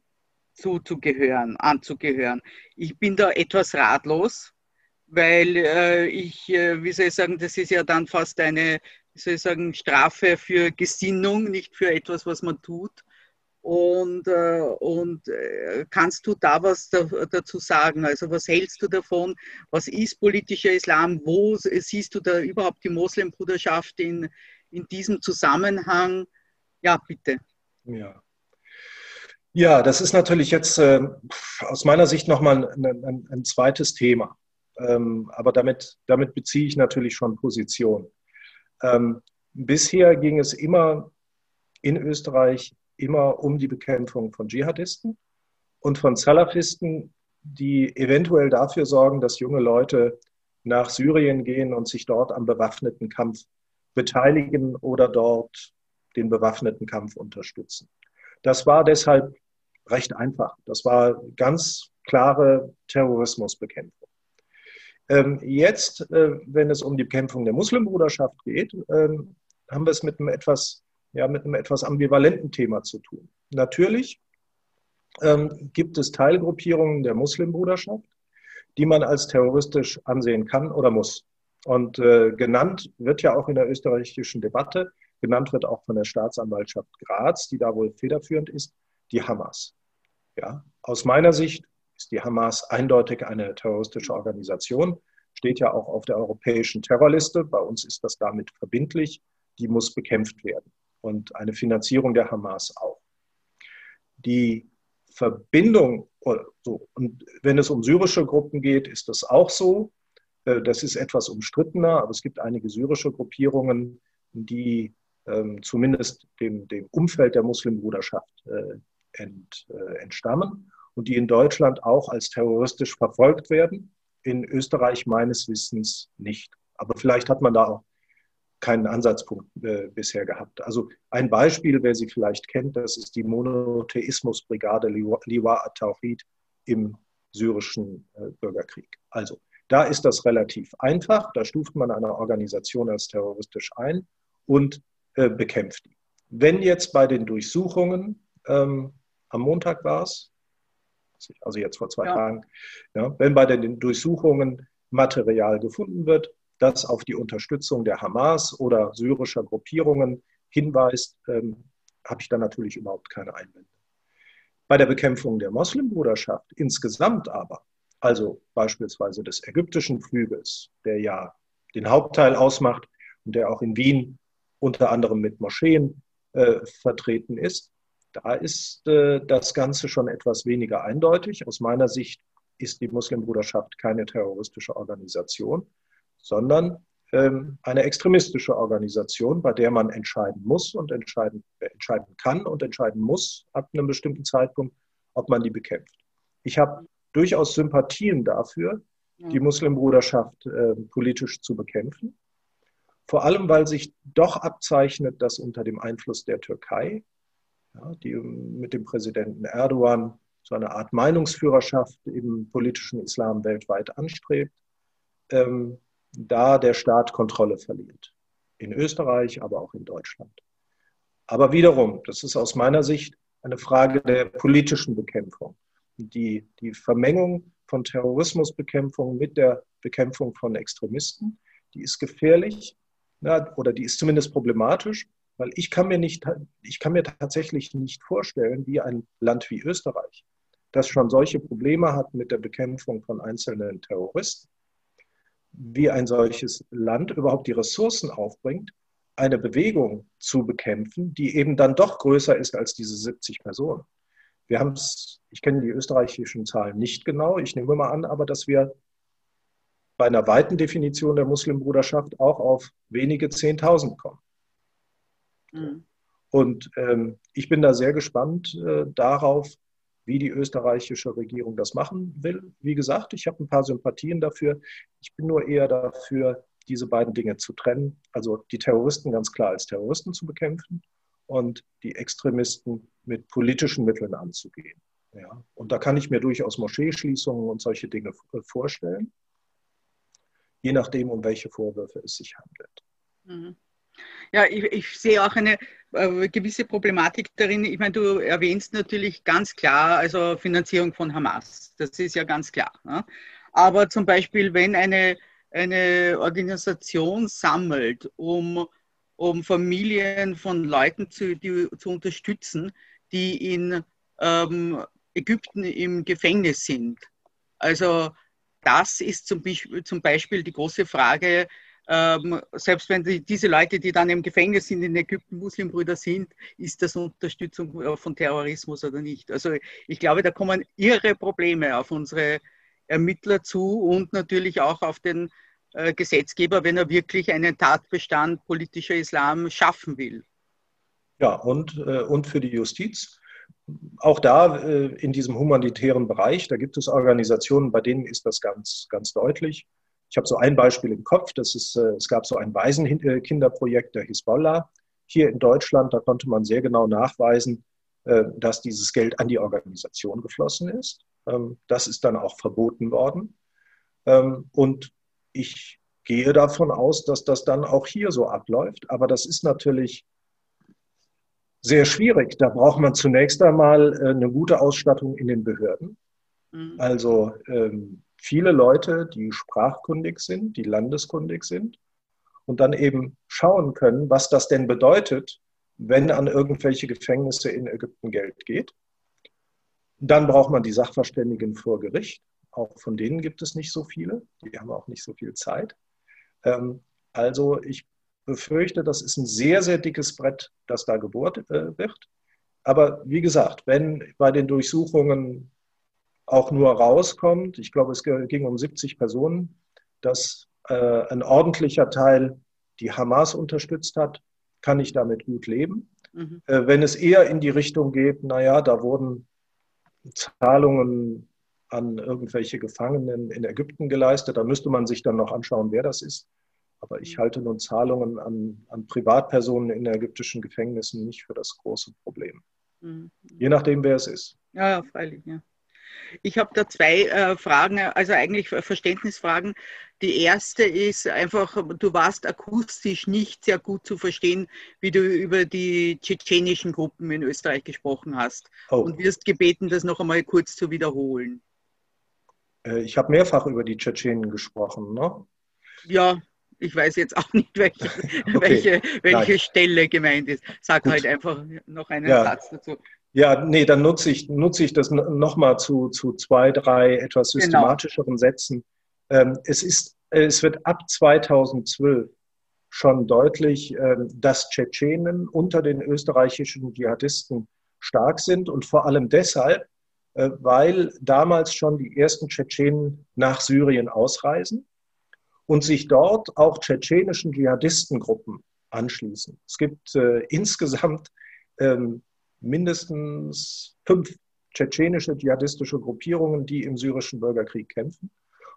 zuzugehören, anzugehören. Ich bin da etwas ratlos, weil äh, ich, äh, wie soll ich sagen, das ist ja dann fast eine, wie soll ich sagen, Strafe für Gesinnung, nicht für etwas, was man tut. Und, äh, und äh, kannst du da was da, dazu sagen? Also was hältst du davon? Was ist politischer Islam? Wo siehst du da überhaupt die Moslembruderschaft in, in diesem Zusammenhang? Ja, bitte. Ja. Ja, das ist natürlich jetzt äh, aus meiner Sicht nochmal ein, ein, ein zweites Thema. Ähm, aber damit, damit beziehe ich natürlich schon Position. Ähm, bisher ging es immer in Österreich immer um die Bekämpfung von Dschihadisten und von Salafisten, die eventuell dafür sorgen, dass junge Leute nach Syrien gehen und sich dort am bewaffneten Kampf beteiligen oder dort den bewaffneten Kampf unterstützen. Das war deshalb recht einfach. Das war ganz klare Terrorismusbekämpfung. Ähm, jetzt, äh, wenn es um die Bekämpfung der Muslimbruderschaft geht, ähm, haben wir es mit einem etwas ja, mit einem etwas ambivalenten Thema zu tun. Natürlich ähm, gibt es Teilgruppierungen der Muslimbruderschaft, die man als terroristisch ansehen kann oder muss. Und äh, genannt wird ja auch in der österreichischen Debatte, genannt wird auch von der Staatsanwaltschaft Graz, die da wohl federführend ist, die Hamas. Ja, aus meiner Sicht ist die Hamas eindeutig eine terroristische Organisation, steht ja auch auf der europäischen Terrorliste. Bei uns ist das damit verbindlich. Die muss bekämpft werden und eine Finanzierung der Hamas auch. Die Verbindung, so, und wenn es um syrische Gruppen geht, ist das auch so. Äh, das ist etwas umstrittener, aber es gibt einige syrische Gruppierungen, die ähm, zumindest dem, dem Umfeld der Muslimbruderschaft äh, äh, entstammen und die in Deutschland auch als terroristisch verfolgt werden. In Österreich meines Wissens nicht. Aber vielleicht hat man da auch keinen Ansatzpunkt äh, bisher gehabt. Also ein Beispiel, wer sie vielleicht kennt, das ist die Monotheismusbrigade Liwa at-Tawhid im syrischen äh, Bürgerkrieg. Also da ist das relativ einfach. Da stuft man eine Organisation als terroristisch ein und äh, bekämpft die. Wenn jetzt bei den Durchsuchungen, ähm, am Montag war es, also jetzt vor zwei ja. Tagen, ja, wenn bei den Durchsuchungen Material gefunden wird, das auf die Unterstützung der Hamas oder syrischer Gruppierungen hinweist, ähm, habe ich da natürlich überhaupt keine Einwände. Bei der Bekämpfung der Moslembruderschaft insgesamt aber, also beispielsweise des ägyptischen Flügels, der ja den Hauptteil ausmacht und der auch in Wien unter anderem mit Moscheen äh, vertreten ist, da ist äh, das Ganze schon etwas weniger eindeutig. Aus meiner Sicht ist die Moslembruderschaft keine terroristische Organisation, sondern ähm, eine extremistische Organisation, bei der man entscheiden muss und entscheiden, äh, entscheiden kann und entscheiden muss ab einem bestimmten Zeitpunkt, ob man die bekämpft. Ich habe durchaus Sympathien dafür, die Muslimbruderschaft äh, politisch zu bekämpfen. Vor allem, weil sich doch abzeichnet, dass unter dem Einfluss der Türkei, ja, die mit dem Präsidenten Erdogan so eine Art Meinungsführerschaft im politischen Islam weltweit anstrebt, ähm, da der Staat Kontrolle verliert. In Österreich, aber auch in Deutschland. Aber wiederum, das ist aus meiner Sicht eine Frage der politischen Bekämpfung. Die, die Vermengung von Terrorismusbekämpfung mit der Bekämpfung von Extremisten, die ist gefährlich ja, oder die ist zumindest problematisch, weil ich kann mir nicht, ich kann mir tatsächlich nicht vorstellen, wie ein Land wie Österreich, das schon solche Probleme hat mit der Bekämpfung von einzelnen Terroristen, wie ein solches Land überhaupt die Ressourcen aufbringt, eine Bewegung zu bekämpfen, die eben dann doch größer ist als diese 70 Personen. Wir haben es, ich kenne die österreichischen Zahlen nicht genau, ich nehme mal an, aber dass wir bei einer weiten Definition der Muslimbruderschaft auch auf wenige 10.000 kommen. Mhm. Und ähm, ich bin da sehr gespannt äh, darauf, wie die österreichische Regierung das machen will. Wie gesagt, ich habe ein paar Sympathien dafür. Ich bin nur eher dafür, diese beiden Dinge zu trennen. Also die Terroristen ganz klar als Terroristen zu bekämpfen und die Extremisten mit politischen Mitteln anzugehen. Ja. Und da kann ich mir durchaus Moscheeschließungen und solche Dinge äh, vorstellen, je nachdem, um welche Vorwürfe es sich handelt. Mhm. Ja, ich, ich, sehe auch eine äh, gewisse Problematik darin. Ich meine, du erwähnst natürlich ganz klar, also Finanzierung von Hamas. Das ist ja ganz klar. Ne? Aber zum Beispiel, wenn eine, eine Organisation sammelt, um, um Familien von Leuten zu, die, zu unterstützen, die in ähm, Ägypten im Gefängnis sind. Also das ist zum Beispiel, zum Beispiel die große Frage, ähm, selbst wenn die, diese Leute, die dann im Gefängnis sind in Ägypten, Muslimbrüder sind, ist das Unterstützung äh, von Terrorismus oder nicht? Also ich glaube, da kommen irre Probleme auf unsere Ermittler zu und natürlich auch auf den äh, Gesetzgeber, wenn er wirklich einen Tatbestand politischer Islam schaffen will. Ja, und, äh, und für die Justiz. Auch da äh, in diesem humanitären Bereich, da gibt es Organisationen, bei denen ist das ganz, ganz deutlich. Ich habe so ein Beispiel im Kopf, das ist, äh, es gab so ein Waisenkinderprojekt der Hisbollah hier in Deutschland, da konnte man sehr genau nachweisen, äh, dass dieses Geld an die Organisation geflossen ist. Ähm, das ist dann auch verboten worden. Ähm, und ich gehe davon aus, dass das dann auch hier so abläuft. Aber das ist natürlich sehr schwierig. Da braucht man zunächst einmal äh, eine gute Ausstattung in den Behörden. Mhm. Also ähm, viele Leute, die sprachkundig sind, die landeskundig sind und dann eben schauen können, was das denn bedeutet, wenn an irgendwelche Gefängnisse in Ägypten Geld geht. Dann braucht man die Sachverständigen vor Gericht. Auch von denen gibt es nicht so viele. Die haben auch nicht so viel Zeit. Ähm, also ich befürchte, das ist ein sehr, sehr dickes Brett, das da gebohrt äh, wird. Aber wie gesagt, wenn bei den Durchsuchungen auch nur rauskommt, ich glaube, es ging um 70 Personen, dass äh, ein ordentlicher Teil die Hamas unterstützt hat, kann ich damit gut leben. Mhm. Äh, wenn es eher in die Richtung geht, naja, da wurden Zahlungen an irgendwelche Gefangenen in Ägypten geleistet, da müsste man sich dann noch anschauen, wer das ist. Aber ich mhm. halte nun Zahlungen an, an Privatpersonen in ägyptischen Gefängnissen nicht für das große Problem. Mhm. Je nachdem, wer es ist. Ja, freilich, ja. Ich habe da zwei äh, Fragen, also eigentlich Verständnisfragen. Die erste ist einfach, du warst akustisch nicht sehr gut zu verstehen, wie du über die tschetschenischen Gruppen in Österreich gesprochen hast. Oh. Und wirst gebeten, das noch einmal kurz zu wiederholen. Äh, ich habe mehrfach über die Tschetschenen gesprochen, ne? Ja, ich weiß jetzt auch nicht, welche, okay. welche, welche Stelle gemeint ist. Sag Gut. halt einfach noch einen ja. Satz dazu. Ja, nee, dann nutze ich, nutze ich das nochmal zu, zu zwei, drei etwas genau. systematischeren genau. Sätzen. Ähm, es, ist, es wird ab 2012 schon deutlich, ähm, dass Tschetschenen unter den österreichischen Dschihadisten stark sind und vor allem deshalb, äh, weil damals schon die ersten Tschetschenen nach Syrien ausreisen und sich dort auch tschetschenischen Dschihadistengruppen anschließen. Es gibt äh, insgesamt ähm, mindestens fünf tschetschenische dschihadistische Gruppierungen, die im syrischen Bürgerkrieg kämpfen.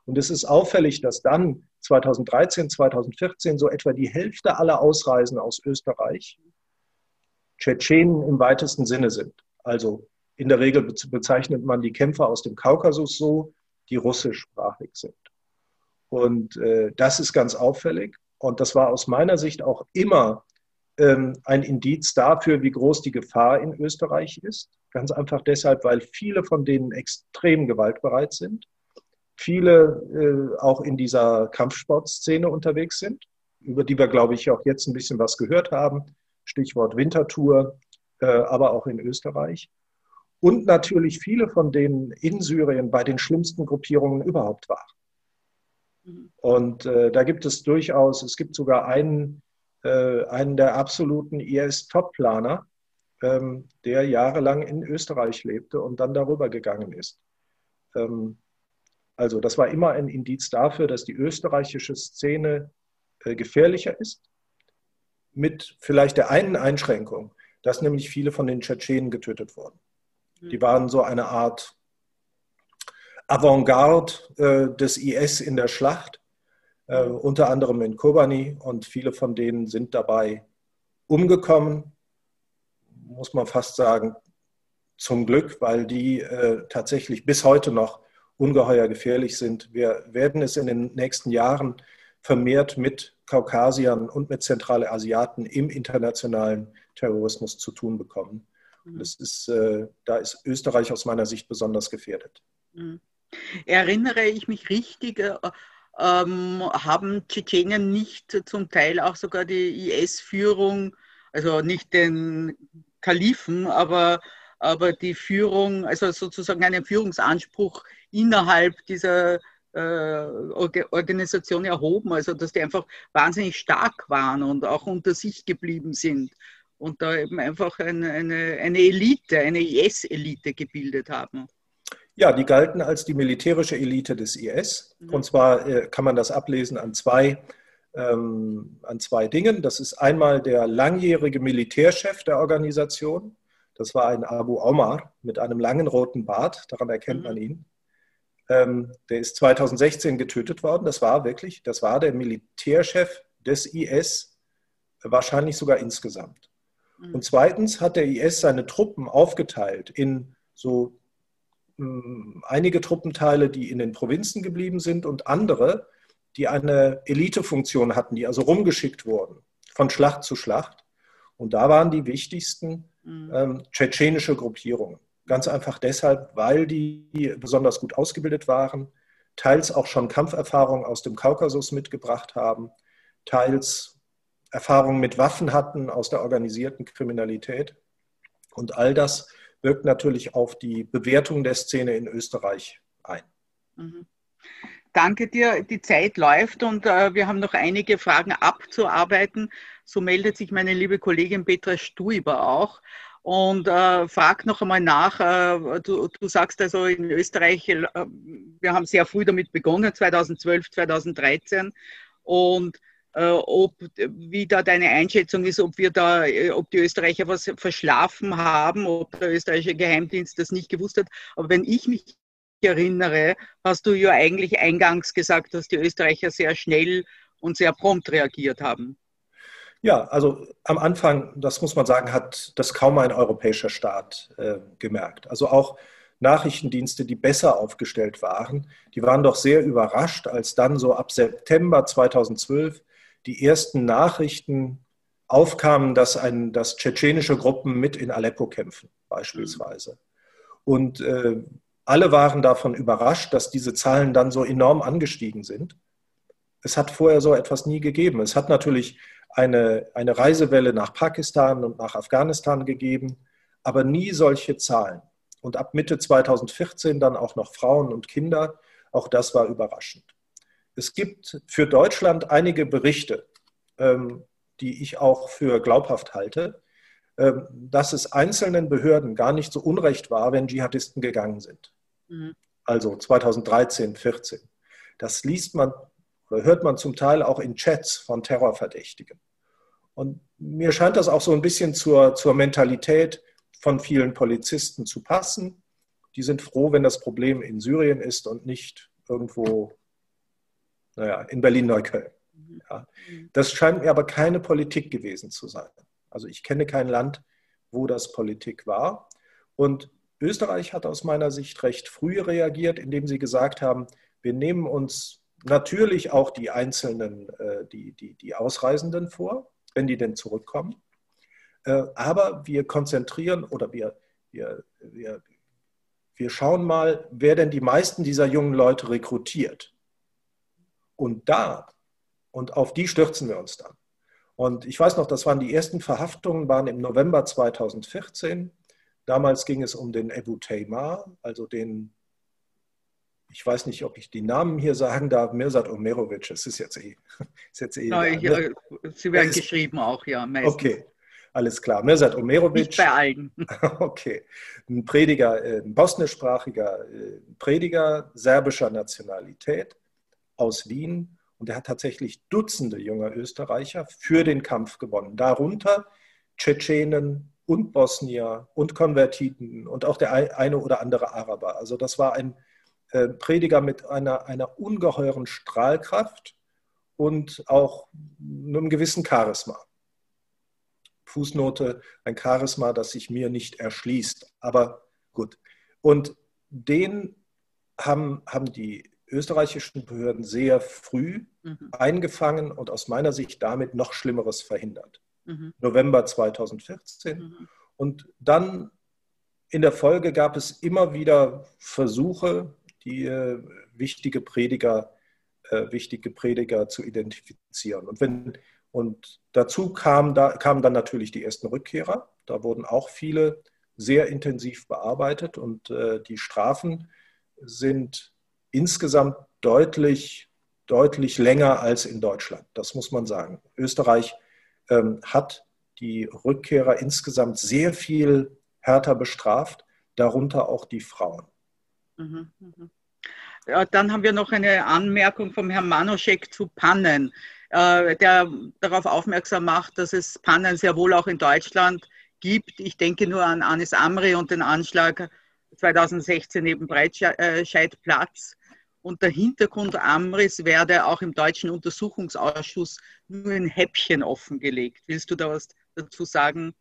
Und es ist auffällig, dass dann 2013, 2014 so etwa die Hälfte aller Ausreisen aus Österreich Tschetschenen im weitesten Sinne sind. Also in der Regel bezeichnet man die Kämpfer aus dem Kaukasus so, die russischsprachig sind. Und äh, das ist ganz auffällig. Und das war aus meiner Sicht auch immer ein Indiz dafür, wie groß die Gefahr in Österreich ist. Ganz einfach deshalb, weil viele von denen extrem gewaltbereit sind, viele äh, auch in dieser Kampfsportszene unterwegs sind, über die wir, glaube ich, auch jetzt ein bisschen was gehört haben. Stichwort Wintertour, äh, aber auch in Österreich. Und natürlich viele von denen in Syrien bei den schlimmsten Gruppierungen überhaupt waren. Mhm. Und äh, da gibt es durchaus, es gibt sogar einen, äh, einen der absoluten IS-Top-Planer, ähm, der jahrelang in Österreich lebte und dann darüber gegangen ist. Ähm, also das war immer ein Indiz dafür, dass die österreichische Szene äh, gefährlicher ist, mit vielleicht der einen Einschränkung, dass nämlich viele von den Tschetschenen getötet wurden. Mhm. Die waren so eine Art Avantgarde äh, des IS in der Schlacht, äh, unter anderem in Kobani und viele von denen sind dabei umgekommen, muss man fast sagen, zum Glück, weil die äh, tatsächlich bis heute noch ungeheuer gefährlich sind. Wir werden es in den nächsten Jahren vermehrt mit Kaukasiern und mit zentrale Asiaten im internationalen Terrorismus zu tun bekommen. Mhm. Das ist, äh, da ist Österreich aus meiner Sicht besonders gefährdet. Mhm. Erinnere ich mich richtig, äh, ähm, haben Tschetschenien nicht zum Teil auch sogar die IS-Führung, also nicht den Kalifen, aber, aber die Führung, also sozusagen einen Führungsanspruch innerhalb dieser äh, Organisation erhoben, also dass die einfach wahnsinnig stark waren und auch unter sich geblieben sind und da eben einfach eine, eine, eine Elite, eine IS-Elite gebildet haben. Ja, die galten als die militärische Elite des IS. Mhm. Und zwar äh, kann man das ablesen an zwei, ähm, an zwei Dingen. Das ist einmal der langjährige Militärchef der Organisation. Das war ein Abu Omar mit einem langen roten Bart. Daran erkennt mhm. man ihn. Ähm, der ist 2016 getötet worden. Das war wirklich, das war der Militärchef des IS, wahrscheinlich sogar insgesamt. Mhm. Und zweitens hat der IS seine Truppen aufgeteilt in so einige Truppenteile, die in den Provinzen geblieben sind und andere, die eine Elitefunktion hatten, die also rumgeschickt wurden von Schlacht zu Schlacht. Und da waren die wichtigsten mhm. ähm, tschetschenische Gruppierungen. Ganz einfach deshalb, weil die besonders gut ausgebildet waren, teils auch schon Kampferfahrung aus dem Kaukasus mitgebracht haben, teils Erfahrungen mit Waffen hatten aus der organisierten Kriminalität. Und all das wirkt natürlich auf die Bewertung der Szene in Österreich ein. Mhm. Danke dir. Die Zeit läuft und äh, wir haben noch einige Fragen abzuarbeiten. So meldet sich meine liebe Kollegin Petra Stuiber auch und äh, frag noch einmal nach. Äh, du, du, sagst also in Österreich, äh, wir haben sehr früh damit begonnen, 2012, 2013 und ob, wie da deine Einschätzung ist, ob wir da, äh, ob die Österreicher was verschlafen haben, ob der österreichische Geheimdienst das nicht gewusst hat. Aber wenn ich mich erinnere, hast du ja eigentlich eingangs gesagt, dass die Österreicher sehr schnell und sehr prompt reagiert haben. Ja, also am Anfang, das muss man sagen, hat das kaum ein europäischer Staat äh, gemerkt. Also auch Nachrichtendienste, die besser aufgestellt waren, die waren doch sehr überrascht, als dann so ab September 2012 die ersten Nachrichten aufkamen, dass, ein, dass tschetschenische Gruppen mit in Aleppo kämpfen, beispielsweise. Und äh, alle waren davon überrascht, dass diese Zahlen dann so enorm angestiegen sind. Es hat vorher so etwas nie gegeben. Es hat natürlich eine, eine Reisewelle nach Pakistan und nach Afghanistan gegeben, aber nie solche Zahlen. Und ab Mitte 2014 dann auch noch Frauen und Kinder. Auch das war überraschend. Es gibt für Deutschland einige Berichte, ähm, die ich auch für glaubhaft halte, ähm, dass es einzelnen Behörden gar nicht so unrecht war, wenn Dschihadisten gegangen sind. Mhm. Also 2013, 14. Das liest man oder hört man zum Teil auch in Chats von Terrorverdächtigen. Und mir scheint das auch so ein bisschen zur, zur Mentalität von vielen Polizisten zu passen. Die sind froh, wenn das Problem in Syrien ist und nicht irgendwo, naja, in Berlin-Neukölln. Ja. Das scheint mir aber keine Politik gewesen zu sein. Also ich kenne kein Land, wo das Politik war. Und Österreich hat aus meiner Sicht recht früh reagiert, indem sie gesagt haben, wir nehmen uns natürlich auch die einzelnen, äh, die, die, die Ausreisenden vor, wenn die denn zurückkommen. Äh, aber wir konzentrieren oder wir, wir, wir, wir schauen mal, wer denn die meisten dieser jungen Leute rekrutiert. Und da, und auf die stürzen wir uns dann. Und ich weiß noch, das waren die ersten Verhaftungen, waren im November 2014. Damals ging es um den Ebu Taymar, also den ich weiß nicht, ob ich die Namen hier sagen darf, Mirsad Omerovic, das ist jetzt eh. Ist jetzt eh Nein, egal, ne? Sie werden ist, geschrieben auch, ja. Meistens. Okay, alles klar. Mirsad Omerovic. Nicht bei allen. Okay, ein Prediger, äh, ein bosnischsprachiger äh, Prediger serbischer Nationalität aus Wien. Und er hat tatsächlich Dutzende junger Österreicher für den Kampf gewonnen. Darunter Tschetschenen und Bosnier und Konvertiten und auch der eine oder andere Araber. Also das war ein äh, Prediger mit einer, einer ungeheuren Strahlkraft und auch einem gewissen Charisma. Fußnote, ein Charisma, das sich mir nicht erschließt. Aber gut. Und den haben, haben die österreichischen Behörden sehr früh mhm. eingefangen und aus meiner Sicht damit noch Schlimmeres verhindert. Mhm. November 2014. Mhm. Und dann in der Folge gab es immer wieder Versuche, die äh, wichtige Prediger, äh, wichtige Prediger zu identifizieren. Und, wenn, und dazu kamen da, kamen dann natürlich die ersten Rückkehrer. Da wurden auch viele sehr intensiv bearbeitet und äh, die Strafen sind insgesamt deutlich, deutlich länger als in Deutschland. Das muss man sagen. Österreich ähm, hat die Rückkehrer insgesamt sehr viel härter bestraft, darunter auch die Frauen. Mhm, mhm. Ja, dann haben wir noch eine Anmerkung vom Herrn Manoschek zu Pannen, äh, der darauf aufmerksam macht, dass es Pannen sehr wohl auch in Deutschland gibt. Ich denke nur an Anis Amri und den Anschlag 2016 neben Breitscheidplatz. Und der Hintergrund Amris werde auch im deutschen Untersuchungsausschuss nur in Häppchen offengelegt. Willst du da was dazu sagen?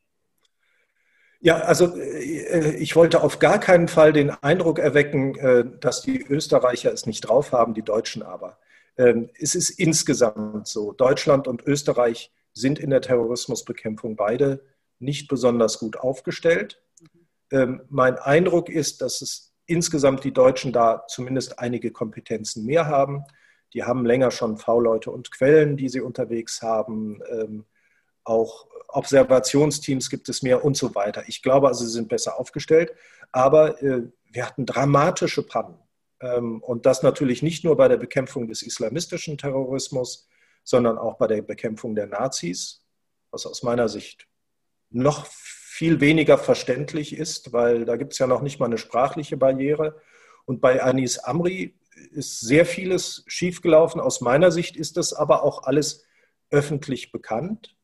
Ja, also äh, ich wollte auf gar keinen Fall den Eindruck erwecken, äh, dass die Österreicher es nicht drauf haben, die Deutschen aber. Ähm, es ist insgesamt so. Deutschland und Österreich sind in der Terrorismusbekämpfung beide nicht besonders gut aufgestellt. Ähm, mein Eindruck ist, dass es insgesamt die Deutschen da zumindest einige Kompetenzen mehr haben. Die haben länger schon V-Leute und Quellen, die sie unterwegs haben. Ähm, auch Observationsteams gibt es mehr und so weiter. Ich glaube also, sie sind besser aufgestellt, aber äh, wir hatten dramatische Pannen. Ähm, und das natürlich nicht nur bei der Bekämpfung des islamistischen Terrorismus, sondern auch bei der Bekämpfung der Nazis, was aus meiner Sicht noch viel weniger verständlich ist, weil da gibt es ja noch nicht mal eine sprachliche Barriere. Und bei Anis Amri ist sehr vieles schiefgelaufen. Aus meiner Sicht ist das aber auch alles öffentlich bekannt.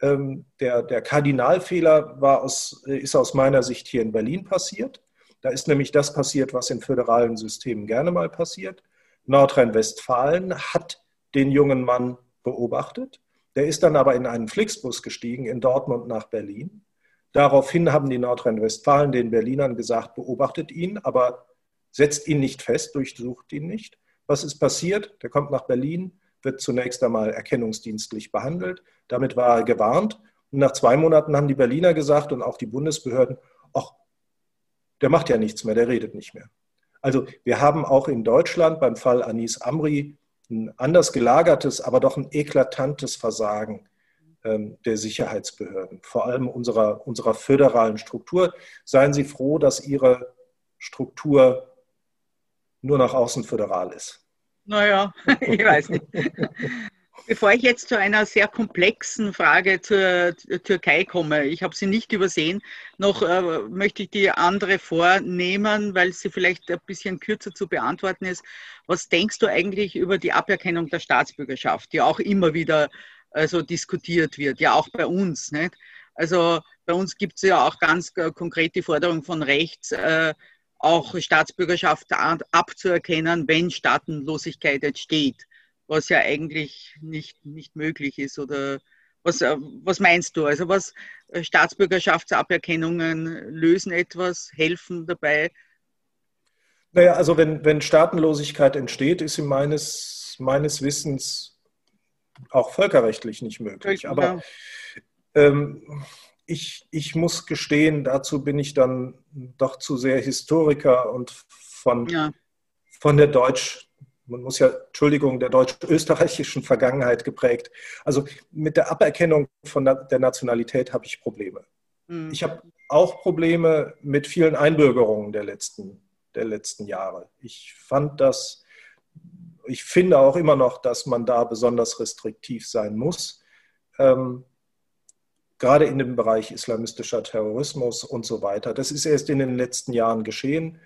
Ähm, der, der Kardinalfehler war aus, ist aus meiner Sicht hier in Berlin passiert. Da ist nämlich das passiert, was in föderalen Systemen gerne mal passiert. Nordrhein-Westfalen hat den jungen Mann beobachtet. Der ist dann aber in einen Flixbus gestiegen in Dortmund nach Berlin. Daraufhin haben die Nordrhein-Westfalen den Berlinern gesagt, beobachtet ihn, aber setzt ihn nicht fest, durchsucht ihn nicht. Was ist passiert? Der kommt nach Berlin, wird zunächst einmal erkennungsdienstlich behandelt. Damit war er gewarnt. Und nach zwei Monaten haben die Berliner gesagt und auch die Bundesbehörden, ach, der macht ja nichts mehr, der redet nicht mehr. Also wir haben auch in Deutschland beim Fall Anis Amri ein anders gelagertes, aber doch ein eklatantes Versagen der Sicherheitsbehörden, vor allem unserer, unserer föderalen Struktur. Seien Sie froh, dass Ihre Struktur nur nach außen föderal ist. Naja, ich weiß nicht. Bevor ich jetzt zu einer sehr komplexen Frage zur Türkei komme, ich habe sie nicht übersehen, noch äh, möchte ich die andere vornehmen, weil sie vielleicht ein bisschen kürzer zu beantworten ist. Was denkst du eigentlich über die Aberkennung der Staatsbürgerschaft, die auch immer wieder also, diskutiert wird, ja auch bei uns? Nicht? Also bei uns gibt es ja auch ganz äh, konkret die Forderung von rechts, äh, auch Staatsbürgerschaft abzuerkennen, wenn Staatenlosigkeit entsteht was ja eigentlich nicht, nicht möglich ist. Oder was, äh, was meinst du? Also was äh, Staatsbürgerschaftsaberkennungen lösen etwas, helfen dabei? Naja, also wenn, wenn Staatenlosigkeit entsteht, ist sie meines, meines Wissens auch völkerrechtlich nicht möglich. Aber ähm, ich, ich muss gestehen, dazu bin ich dann doch zu sehr Historiker und von, ja. von der Deutsch, man muss ja, Entschuldigung, der deutsch-österreichischen Vergangenheit geprägt. Also mit der Aberkennung von der Nationalität habe ich Probleme. Mhm. Ich habe auch Probleme mit vielen Einbürgerungen der letzten, der letzten Jahre. Ich fand das, ich finde auch immer noch, dass man da besonders restriktiv sein muss. Ähm, gerade in dem Bereich islamistischer Terrorismus und so weiter. Das ist erst in den letzten Jahren geschehen.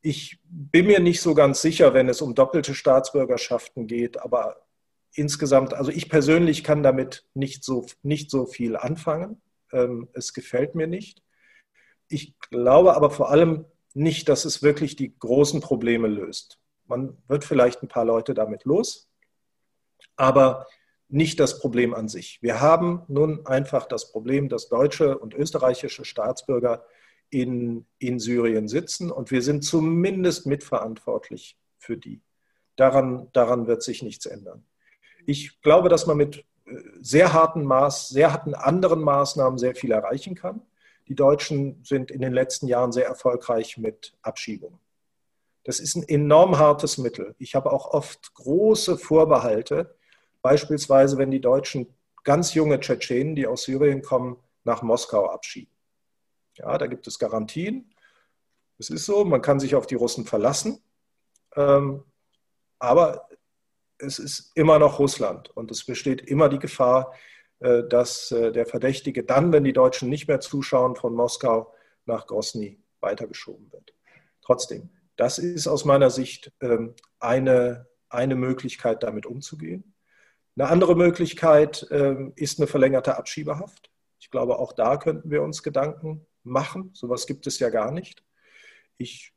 Ich bin mir nicht so ganz sicher, wenn es um doppelte Staatsbürgerschaften geht, aber insgesamt, also ich persönlich kann damit nicht so, nicht so viel anfangen. Ähm, es gefällt mir nicht. Ich glaube aber vor allem nicht, dass es wirklich die großen Probleme löst. Man wird vielleicht ein paar Leute damit los, aber nicht das Problem an sich. Wir haben nun einfach das Problem, dass deutsche und österreichische Staatsbürger in, in Syrien sitzen und wir sind zumindest mitverantwortlich für die. Daran, daran wird sich nichts ändern. Ich glaube, dass man mit äh, sehr harten Maß, sehr harten anderen Maßnahmen sehr viel erreichen kann. Die Deutschen sind in den letzten Jahren sehr erfolgreich mit Abschiebungen. Das ist ein enorm hartes Mittel. Ich habe auch oft große Vorbehalte, beispielsweise wenn die Deutschen ganz junge Tschetschenen, die aus Syrien kommen, nach Moskau abschieben. Ja, da gibt es Garantien. Es ist so, man kann sich auf die Russen verlassen. Ähm, aber es ist immer noch Russland und es besteht immer die Gefahr, äh, dass äh, der Verdächtige dann, wenn die Deutschen nicht mehr zuschauen, von Moskau nach Grosny weitergeschoben wird. Trotzdem, das ist aus meiner Sicht ähm, eine, eine Möglichkeit, damit umzugehen. Eine andere Möglichkeit ähm, ist eine verlängerte Abschiebehaft. Ich glaube, auch da könnten wir uns Gedanken machen. Sowas gibt es ja gar nicht. Ich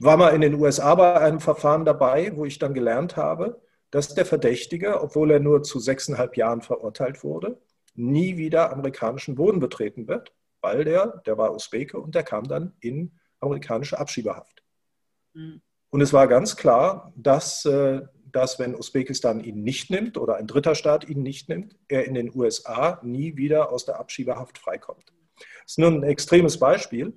war mal in den USA bei einem Verfahren dabei, wo ich dann gelernt habe, dass der Verdächtige, obwohl er nur zu sechseinhalb Jahren verurteilt wurde, nie wieder amerikanischen Boden betreten wird, weil der, der war Usbeke und der kam dann in amerikanische Abschiebehaft. Mhm. Und es war ganz klar, dass, äh, dass wenn Usbekistan ihn nicht nimmt oder ein dritter Staat ihn nicht nimmt, er in den USA nie wieder aus der Abschiebehaft freikommt. Das ist nur ein extremes Beispiel,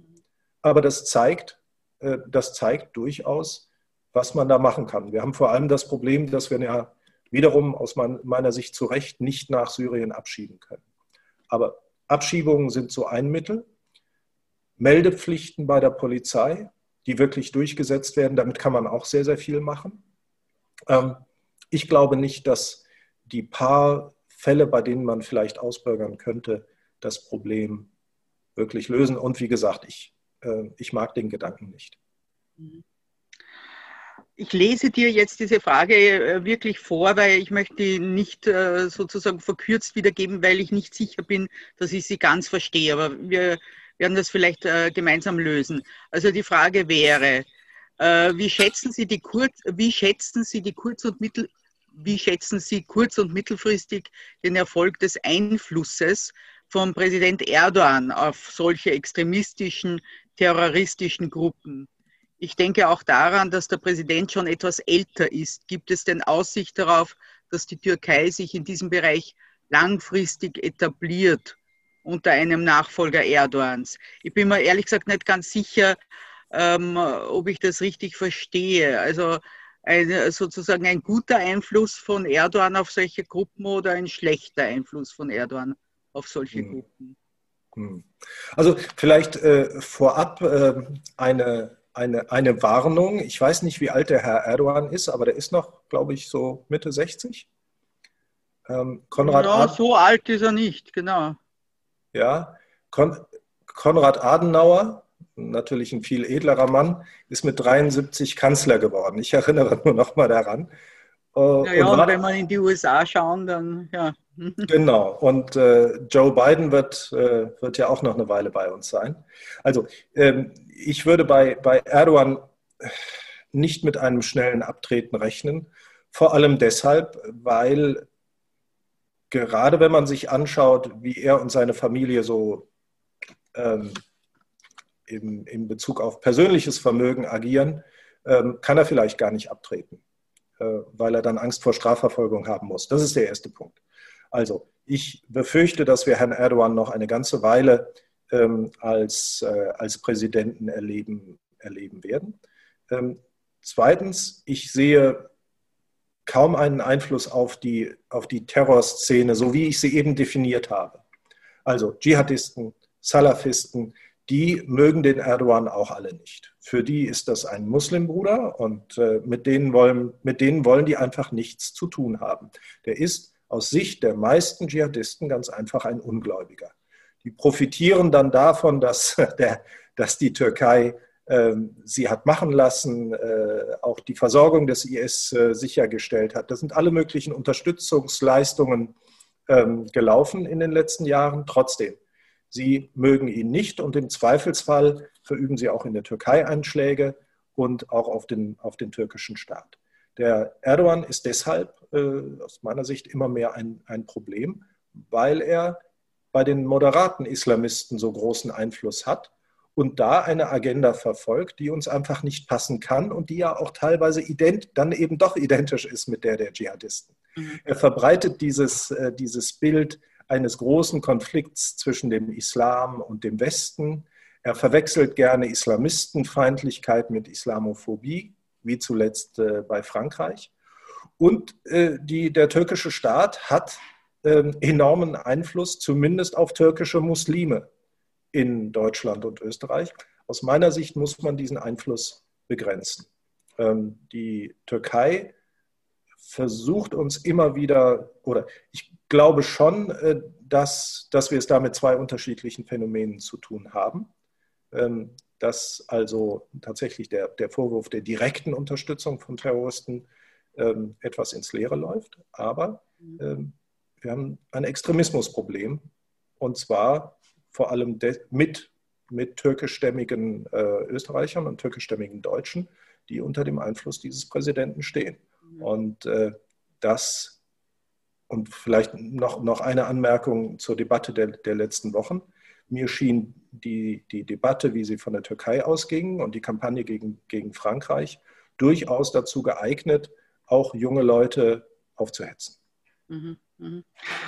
aber das zeigt, äh, das zeigt durchaus, was man da machen kann. Wir haben vor allem das Problem, dass wir ja wiederum aus meiner Sicht zu Recht nicht nach Syrien abschieben können. Aber Abschiebungen sind so ein Mittel. Meldepflichten bei der Polizei, die wirklich durchgesetzt werden, damit kann man auch sehr, sehr viel machen. Ähm, ich glaube nicht, dass die paar Fälle, bei denen man vielleicht ausbürgern könnte, das Problem wirklich lösen. Und wie gesagt, ich, äh, ich mag den Gedanken nicht. Ich lese dir jetzt diese Frage äh, wirklich vor, weil ich möchte die nicht äh, sozusagen verkürzt wiedergeben, weil ich nicht sicher bin, dass ich sie ganz verstehe. Aber wir werden das vielleicht äh, gemeinsam lösen. Also die Frage wäre, äh, wie schätzen Sie die Kurz, wie schätzen Sie die Kurz- und Mittel, wie schätzen Sie kurz- und mittelfristig den Erfolg des Einflusses von Präsident Erdogan auf solche extremistischen, terroristischen Gruppen. Ich denke auch daran, dass der Präsident schon etwas älter ist. Gibt es denn Aussicht darauf, dass die Türkei sich in diesem Bereich langfristig etabliert unter einem Nachfolger Erdogans? Ich bin mir ehrlich gesagt nicht ganz sicher, ähm, ob ich das richtig verstehe. Also ein, sozusagen ein guter Einfluss von Erdogan auf solche Gruppen oder ein schlechter Einfluss von Erdogan auf solche hm. Gruppen. Hm. Also vielleicht äh, vorab äh, eine, eine, eine Warnung. Ich weiß nicht, wie alt der Herr Erdogan ist, aber der ist noch, glaube ich, so Mitte 60. Ähm, Konrad ja, Ad so alt ist er nicht, genau. Ja, Kon Konrad Adenauer, natürlich ein viel edlerer Mann, ist mit 73 Kanzler geworden. Ich erinnere nur noch mal daran. Äh, ja, ja und, und wenn man in die USA schauen, dann ja. Genau, und äh, Joe Biden wird, äh, wird ja auch noch eine Weile bei uns sein. Also ähm, ich würde bei, bei Erdogan nicht mit einem schnellen Abtreten rechnen, vor allem deshalb, weil gerade wenn man sich anschaut, wie er und seine Familie so ähm, in, in Bezug auf persönliches Vermögen agieren, ähm, kann er vielleicht gar nicht abtreten, äh, weil er dann Angst vor Strafverfolgung haben muss. Das ist der erste Punkt. Also ich befürchte, dass wir Herrn Erdogan noch eine ganze Weile ähm, als, äh, als Präsidenten erleben, erleben werden. Ähm, zweitens, ich sehe kaum einen Einfluss auf die, auf die Terrorszene, so wie ich sie eben definiert habe. Also Dschihadisten, Salafisten, die mögen den Erdogan auch alle nicht. Für die ist das ein Muslimbruder und äh, mit, denen wollen, mit denen wollen die einfach nichts zu tun haben. Der ist aus Sicht der meisten Dschihadisten ganz einfach ein Ungläubiger. Die profitieren dann davon, dass, der, dass die Türkei sie hat machen lassen, äh, auch die Versorgung des IS äh, sichergestellt hat. Das sind alle möglichen Unterstützungsleistungen ähm, gelaufen in den letzten Jahren. Trotzdem, sie mögen ihn nicht und im Zweifelsfall verüben sie auch in der Türkei Einschläge und auch auf den, auf den türkischen Staat. Der Erdogan ist deshalb äh, aus meiner Sicht immer mehr ein, ein Problem, weil er bei den moderaten Islamisten so großen Einfluss hat und da eine Agenda verfolgt, die uns einfach nicht passen kann und die ja auch teilweise ident, dann eben doch identisch ist mit der der Dschihadisten. Mhm. Er verbreitet dieses, äh, dieses Bild eines großen Konflikts zwischen dem Islam und dem Westen. Er verwechselt gerne Islamistenfeindlichkeit mit Islamophobie wie zuletzt äh, bei Frankreich. Und äh, die, der türkische Staat hat ähm, enormen Einfluss, zumindest auf türkische Muslime in Deutschland und Österreich. Aus meiner Sicht muss man diesen Einfluss begrenzen. Ähm, die Türkei versucht uns immer wieder, oder ich glaube schon, äh, dass, dass wir es da mit zwei unterschiedlichen Phänomenen zu tun haben. Ähm, dass also tatsächlich der, der Vorwurf der direkten Unterstützung von Terroristen ähm, etwas ins Leere läuft. Aber mhm. wir haben ein Extremismusproblem und zwar vor allem mit, mit türkischstämmigen äh, Österreichern und türkischstämmigen Deutschen, die unter dem Einfluss dieses Präsidenten stehen. Mhm. Und äh, das, und vielleicht noch, noch eine Anmerkung zur Debatte der, der letzten Wochen. Mir schien die, die Debatte, wie sie von der Türkei ausging und die Kampagne gegen, gegen Frankreich durchaus dazu geeignet, auch junge Leute aufzuhetzen. Mhm, mhm.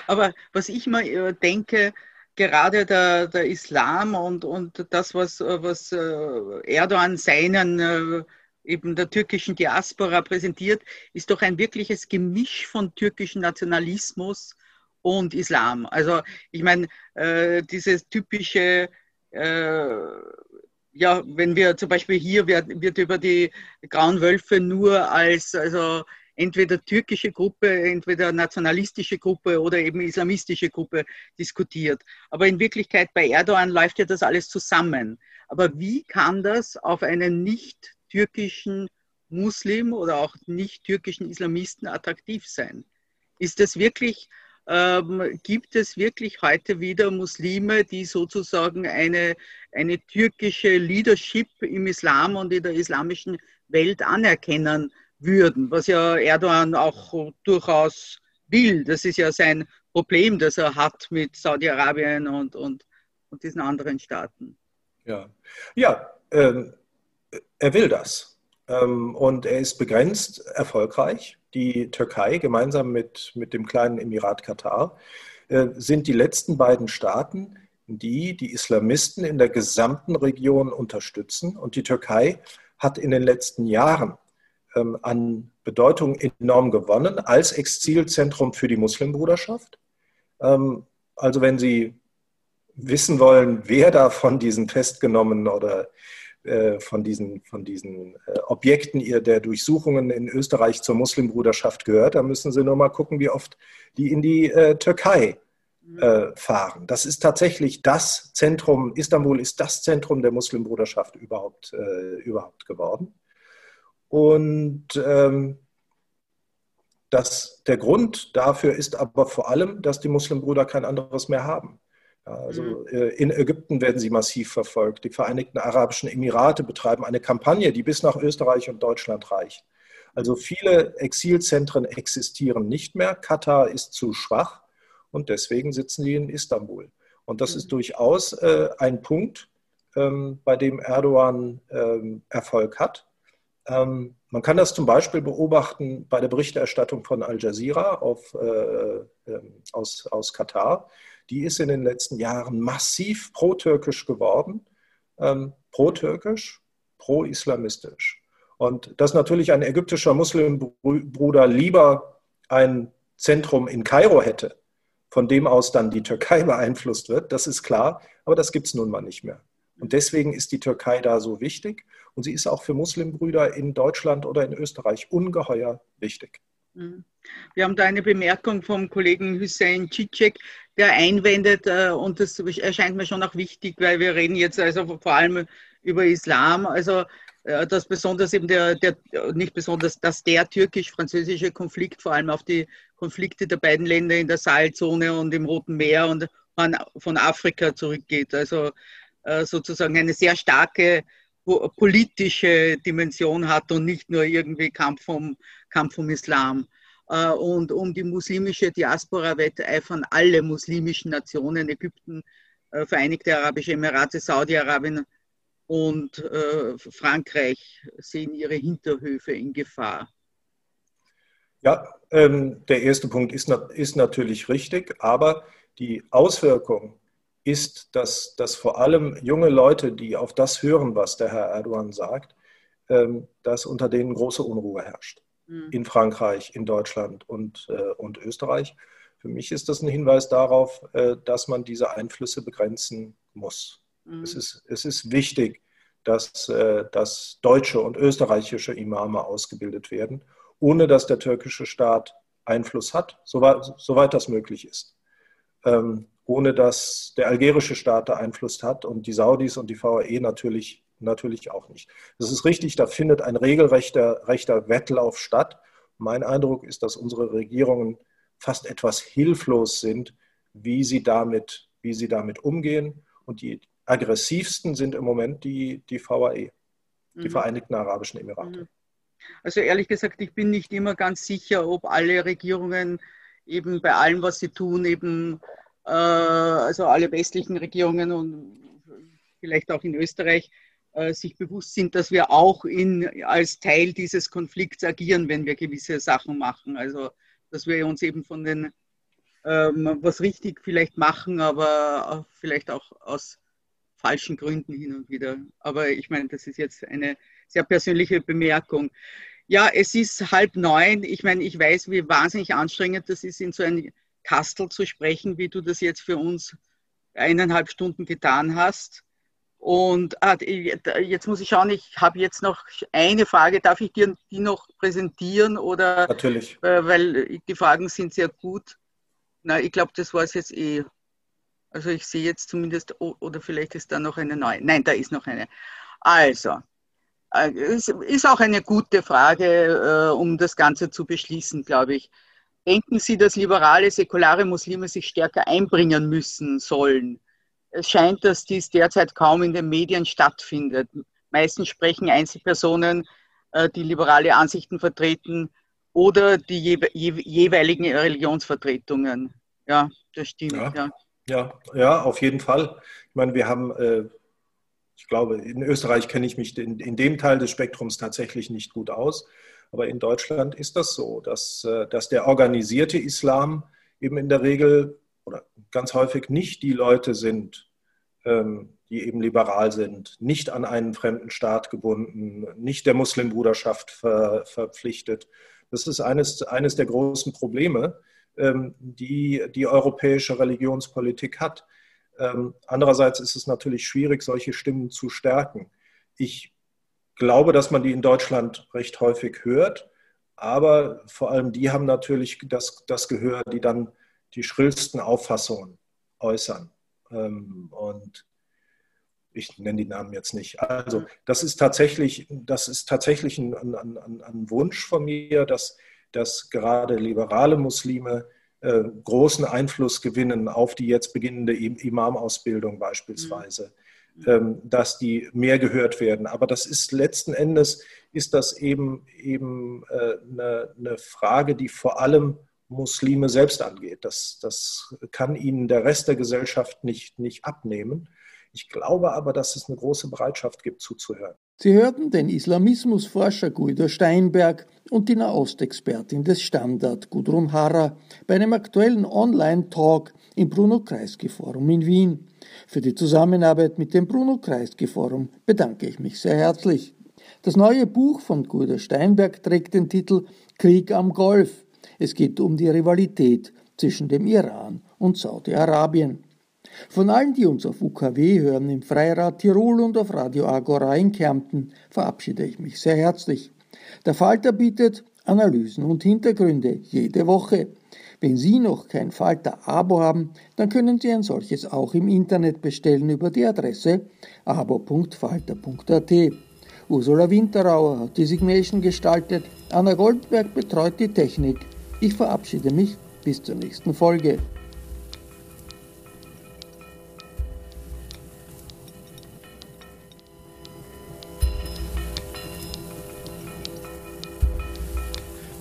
Aber was ich mal äh, denke, gerade der, der Islam und, und das, was, was äh, Erdogan seinen äh, eben der türkischen Diaspora präsentiert, ist doch ein wirkliches Gemisch von türkischem Nationalismus und Islam. Also ich meine, äh, dieses typische, äh, ja, wenn wir zum Beispiel hier wird, wird über die Grauen Wölfe nur als also entweder türkische Gruppe, entweder nationalistische Gruppe oder eben islamistische Gruppe diskutiert. Aber in Wirklichkeit bei Erdogan läuft ja das alles zusammen. Aber wie kann das auf einen nicht türkischen Muslim oder auch nicht türkischen Islamisten attraktiv sein? Ist das wirklich ähm, gibt es wirklich heute wieder Muslime, die sozusagen eine, eine türkische Leadership im Islam und in der islamischen Welt anerkennen würden, was ja Erdogan auch durchaus will. Das ist ja sein Problem, das er hat mit Saudi-Arabien und, und, und diesen anderen Staaten. Ja, ja ähm, er will das. Ähm, und er ist begrenzt erfolgreich die Türkei gemeinsam mit, mit dem kleinen Emirat Katar äh, sind die letzten beiden Staaten, die die Islamisten in der gesamten Region unterstützen. Und die Türkei hat in den letzten Jahren an Bedeutung enorm gewonnen als Exilzentrum für die Muslimbruderschaft. Ähm, also wenn Sie wissen wollen, wer da von diesen festgenommenen oder äh, von diesen, von diesen äh, Objekten der Durchsuchungen in Österreich zur Muslimbruderschaft gehört. Da müssen Sie nur mal gucken, wie oft die in die äh, Türkei fahren. Das ist tatsächlich das Zentrum, Istanbul ist das Zentrum der Muslimbruderschaft überhaupt, überhaupt geworden. Und ähm, das, der Grund dafür ist aber vor allem, dass die Muslimbrüder kein anderes mehr haben. Also mhm. äh, in Ägypten werden sie massiv verfolgt. Die Vereinigten Arabischen Emirate betreiben eine Kampagne, die bis nach Österreich und Deutschland reicht. Also viele Exilzentren existieren nicht mehr. Katar ist zu schwach und deswegen sitzen sie in Istanbul. Und das ist mhm. durchaus äh, ein Punkt, ähm, bei dem Erdogan ähm, Erfolg hat. Ähm, man kann das zum Beispiel beobachten bei der Berichterstattung von Al Jazeera auf, äh, äh, aus, aus Katar die ist in den letzten Jahren massiv pro-türkisch geworden, ähm, pro-türkisch, pro-islamistisch. Und dass natürlich ein ägyptischer Muslimbruder lieber ein Zentrum in Kairo hätte, von dem aus dann die Türkei beeinflusst wird, das ist klar, aber das gibt es nun mal nicht mehr. Und deswegen ist die Türkei da so wichtig und sie ist auch für Muslimbrüder in Deutschland oder in Österreich ungeheuer wichtig. Mhm. Wir haben da eine Bemerkung vom Kollegen Hussein Cicek, der einwendet, äh, und das erscheint mir schon auch wichtig, weil wir reden jetzt also vor allem über Islam, also äh, dass besonders eben der, der nicht besonders, dass der türkisch-französische Konflikt vor allem auf die Konflikte der beiden Länder in der Saalzone und im Roten Meer und von Afrika zurückgeht. Also sozusagen eine sehr starke politische Dimension hat und nicht nur irgendwie Kampf um, Kampf um Islam. Äh, und um die muslimische Diaspora wetteifern alle muslimischen Nationen, Ägypten, äh, Vereinigte Arabische Emirate, Saudi-Arabien und äh, Frankreich sehen ihre Hinterhöfe in Gefahr. Ja, ähm, der erste Punkt ist, ist natürlich richtig, aber die Auswirkung ist, dass, dass vor allem junge Leute, die auf das hören, was der Herr Erdogan sagt, ähm, dass unter denen große Unruhe herrscht. Mhm. in Frankreich, in Deutschland und, äh, und Österreich. Für mich ist das ein Hinweis darauf, äh, dass man diese Einflüsse begrenzen muss. Mhm. Es, ist, es ist wichtig, dass, äh, dass deutsche und österreichische Imame ausgebildet werden, ohne dass der türkische Staat Einfluss hat, soweit, soweit das möglich ist. Ähm, ohne dass der algerische Staat da Einfluss hat und die Saudis und die VAE natürlich natürlich auch nicht. Das ist richtig, da findet ein regelrechter rechter Wettlauf statt. Mein Eindruck ist, dass unsere Regierungen fast etwas hilflos sind, wie sie damit, wie sie damit umgehen. Und die aggressivsten sind im Moment die, die VAE, die mhm. Vereinigten Arabischen Emirate. Mhm. Also ehrlich gesagt, ich bin nicht immer ganz sicher, ob alle Regierungen eben bei allem, was sie tun, eben also alle westlichen Regierungen und vielleicht auch in Österreich, äh, sich bewusst sind, dass wir auch in, als Teil dieses Konflikts agieren, wenn wir gewisse Sachen machen. Also, dass wir uns eben von den, ähm, was richtig vielleicht machen, aber vielleicht auch aus falschen Gründen hin und wieder. Aber ich meine, das ist jetzt eine sehr persönliche Bemerkung. Ja, es ist halb neun. Ich meine, ich weiß, wie wahnsinnig anstrengend das ist, in so ein Kastel zu sprechen, wie du das jetzt für uns eineinhalb Stunden getan hast. Und ah, jetzt muss ich schauen, ich habe jetzt noch eine Frage. Darf ich dir die noch präsentieren? Oder, Natürlich. Äh, weil die Fragen sind sehr gut. Na, ich glaube, das war es jetzt eh. Also ich sehe jetzt zumindest, oder vielleicht ist da noch eine neue. Nein, da ist noch eine. Also, äh, es ist auch eine gute Frage, äh, um das Ganze zu beschließen, glaube ich. Denken Sie, dass liberale, säkulare Muslime sich stärker einbringen müssen sollen? es scheint, dass dies derzeit kaum in den Medien stattfindet. Meistens sprechen Einzelpersonen, äh, die liberale Ansichten vertreten, oder die jeweiligen Religionsvertretungen. Ja, das stimmt. Ja, ja. ja, ja auf jeden Fall. Ich meine, wir haben, äh, ich glaube, in Österreich kenne ich mich in, in, dem Teil des Spektrums tatsächlich nicht gut aus. Aber in Deutschland ist das so, dass, äh, dass der organisierte Islam eben in der Regel oder ganz häufig nicht die Leute sind, ähm, die eben liberal sind, nicht an einen fremden Staat gebunden, nicht der Muslimbruderschaft ver, verpflichtet. Das ist eines, eines der großen Probleme, ähm, die die europäische Religionspolitik hat. Ähm, andererseits ist es natürlich schwierig, solche Stimmen zu stärken. ich glaube, dass man die in Deutschland recht häufig hört, aber vor allem die haben natürlich das, das Gehör, die dann die schrillsten Auffassungen äußern. Ähm, und ich nenne die Namen jetzt nicht. Also das ist tatsächlich, das ist tatsächlich ein, ein, ein, ein Wunsch von mir, dass, dass gerade liberale Muslime äh, großen Einfluss gewinnen auf die jetzt beginnende Imam-Ausbildung beispielsweise, mhm. Ähm, dass die mehr gehört werden. Aber das ist letzten Endes ist das eben eben äh, eine, eine Frage, die vor allem Muslime selbst angeht. Das, das kann ihnen der Rest der Gesellschaft nicht, nicht abnehmen. Ich glaube aber, dass es eine große Bereitschaft gibt, zuzuhören. Sie hörten den Islamismusforscher Guido Steinberg und die Nahostexpertin des Standard Gudrun Harrer bei einem aktuellen Online-Talk im Bruno Kreisky Forum in Wien. Für die Zusammenarbeit mit dem Bruno Kreisky Forum bedanke ich mich sehr herzlich. Das neue Buch von Guido Steinberg trägt den Titel Krieg am Golf es geht um die Rivalität zwischen dem Iran und Saudi-Arabien. Von allen, die uns auf UKW hören, im Freirad Tirol und auf Radio Agora in Kärnten, verabschiede ich mich sehr herzlich. Der Falter bietet Analysen und Hintergründe jede Woche. Wenn Sie noch kein Falter-Abo haben, dann können Sie ein solches auch im Internet bestellen über die Adresse abo.falter.at. Ursula Winterauer hat die Signation gestaltet, Anna Goldberg betreut die Technik. Ich verabschiede mich bis zur nächsten Folge.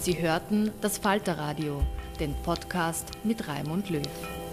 Sie hörten das Falterradio, den Podcast mit Raimund Löw.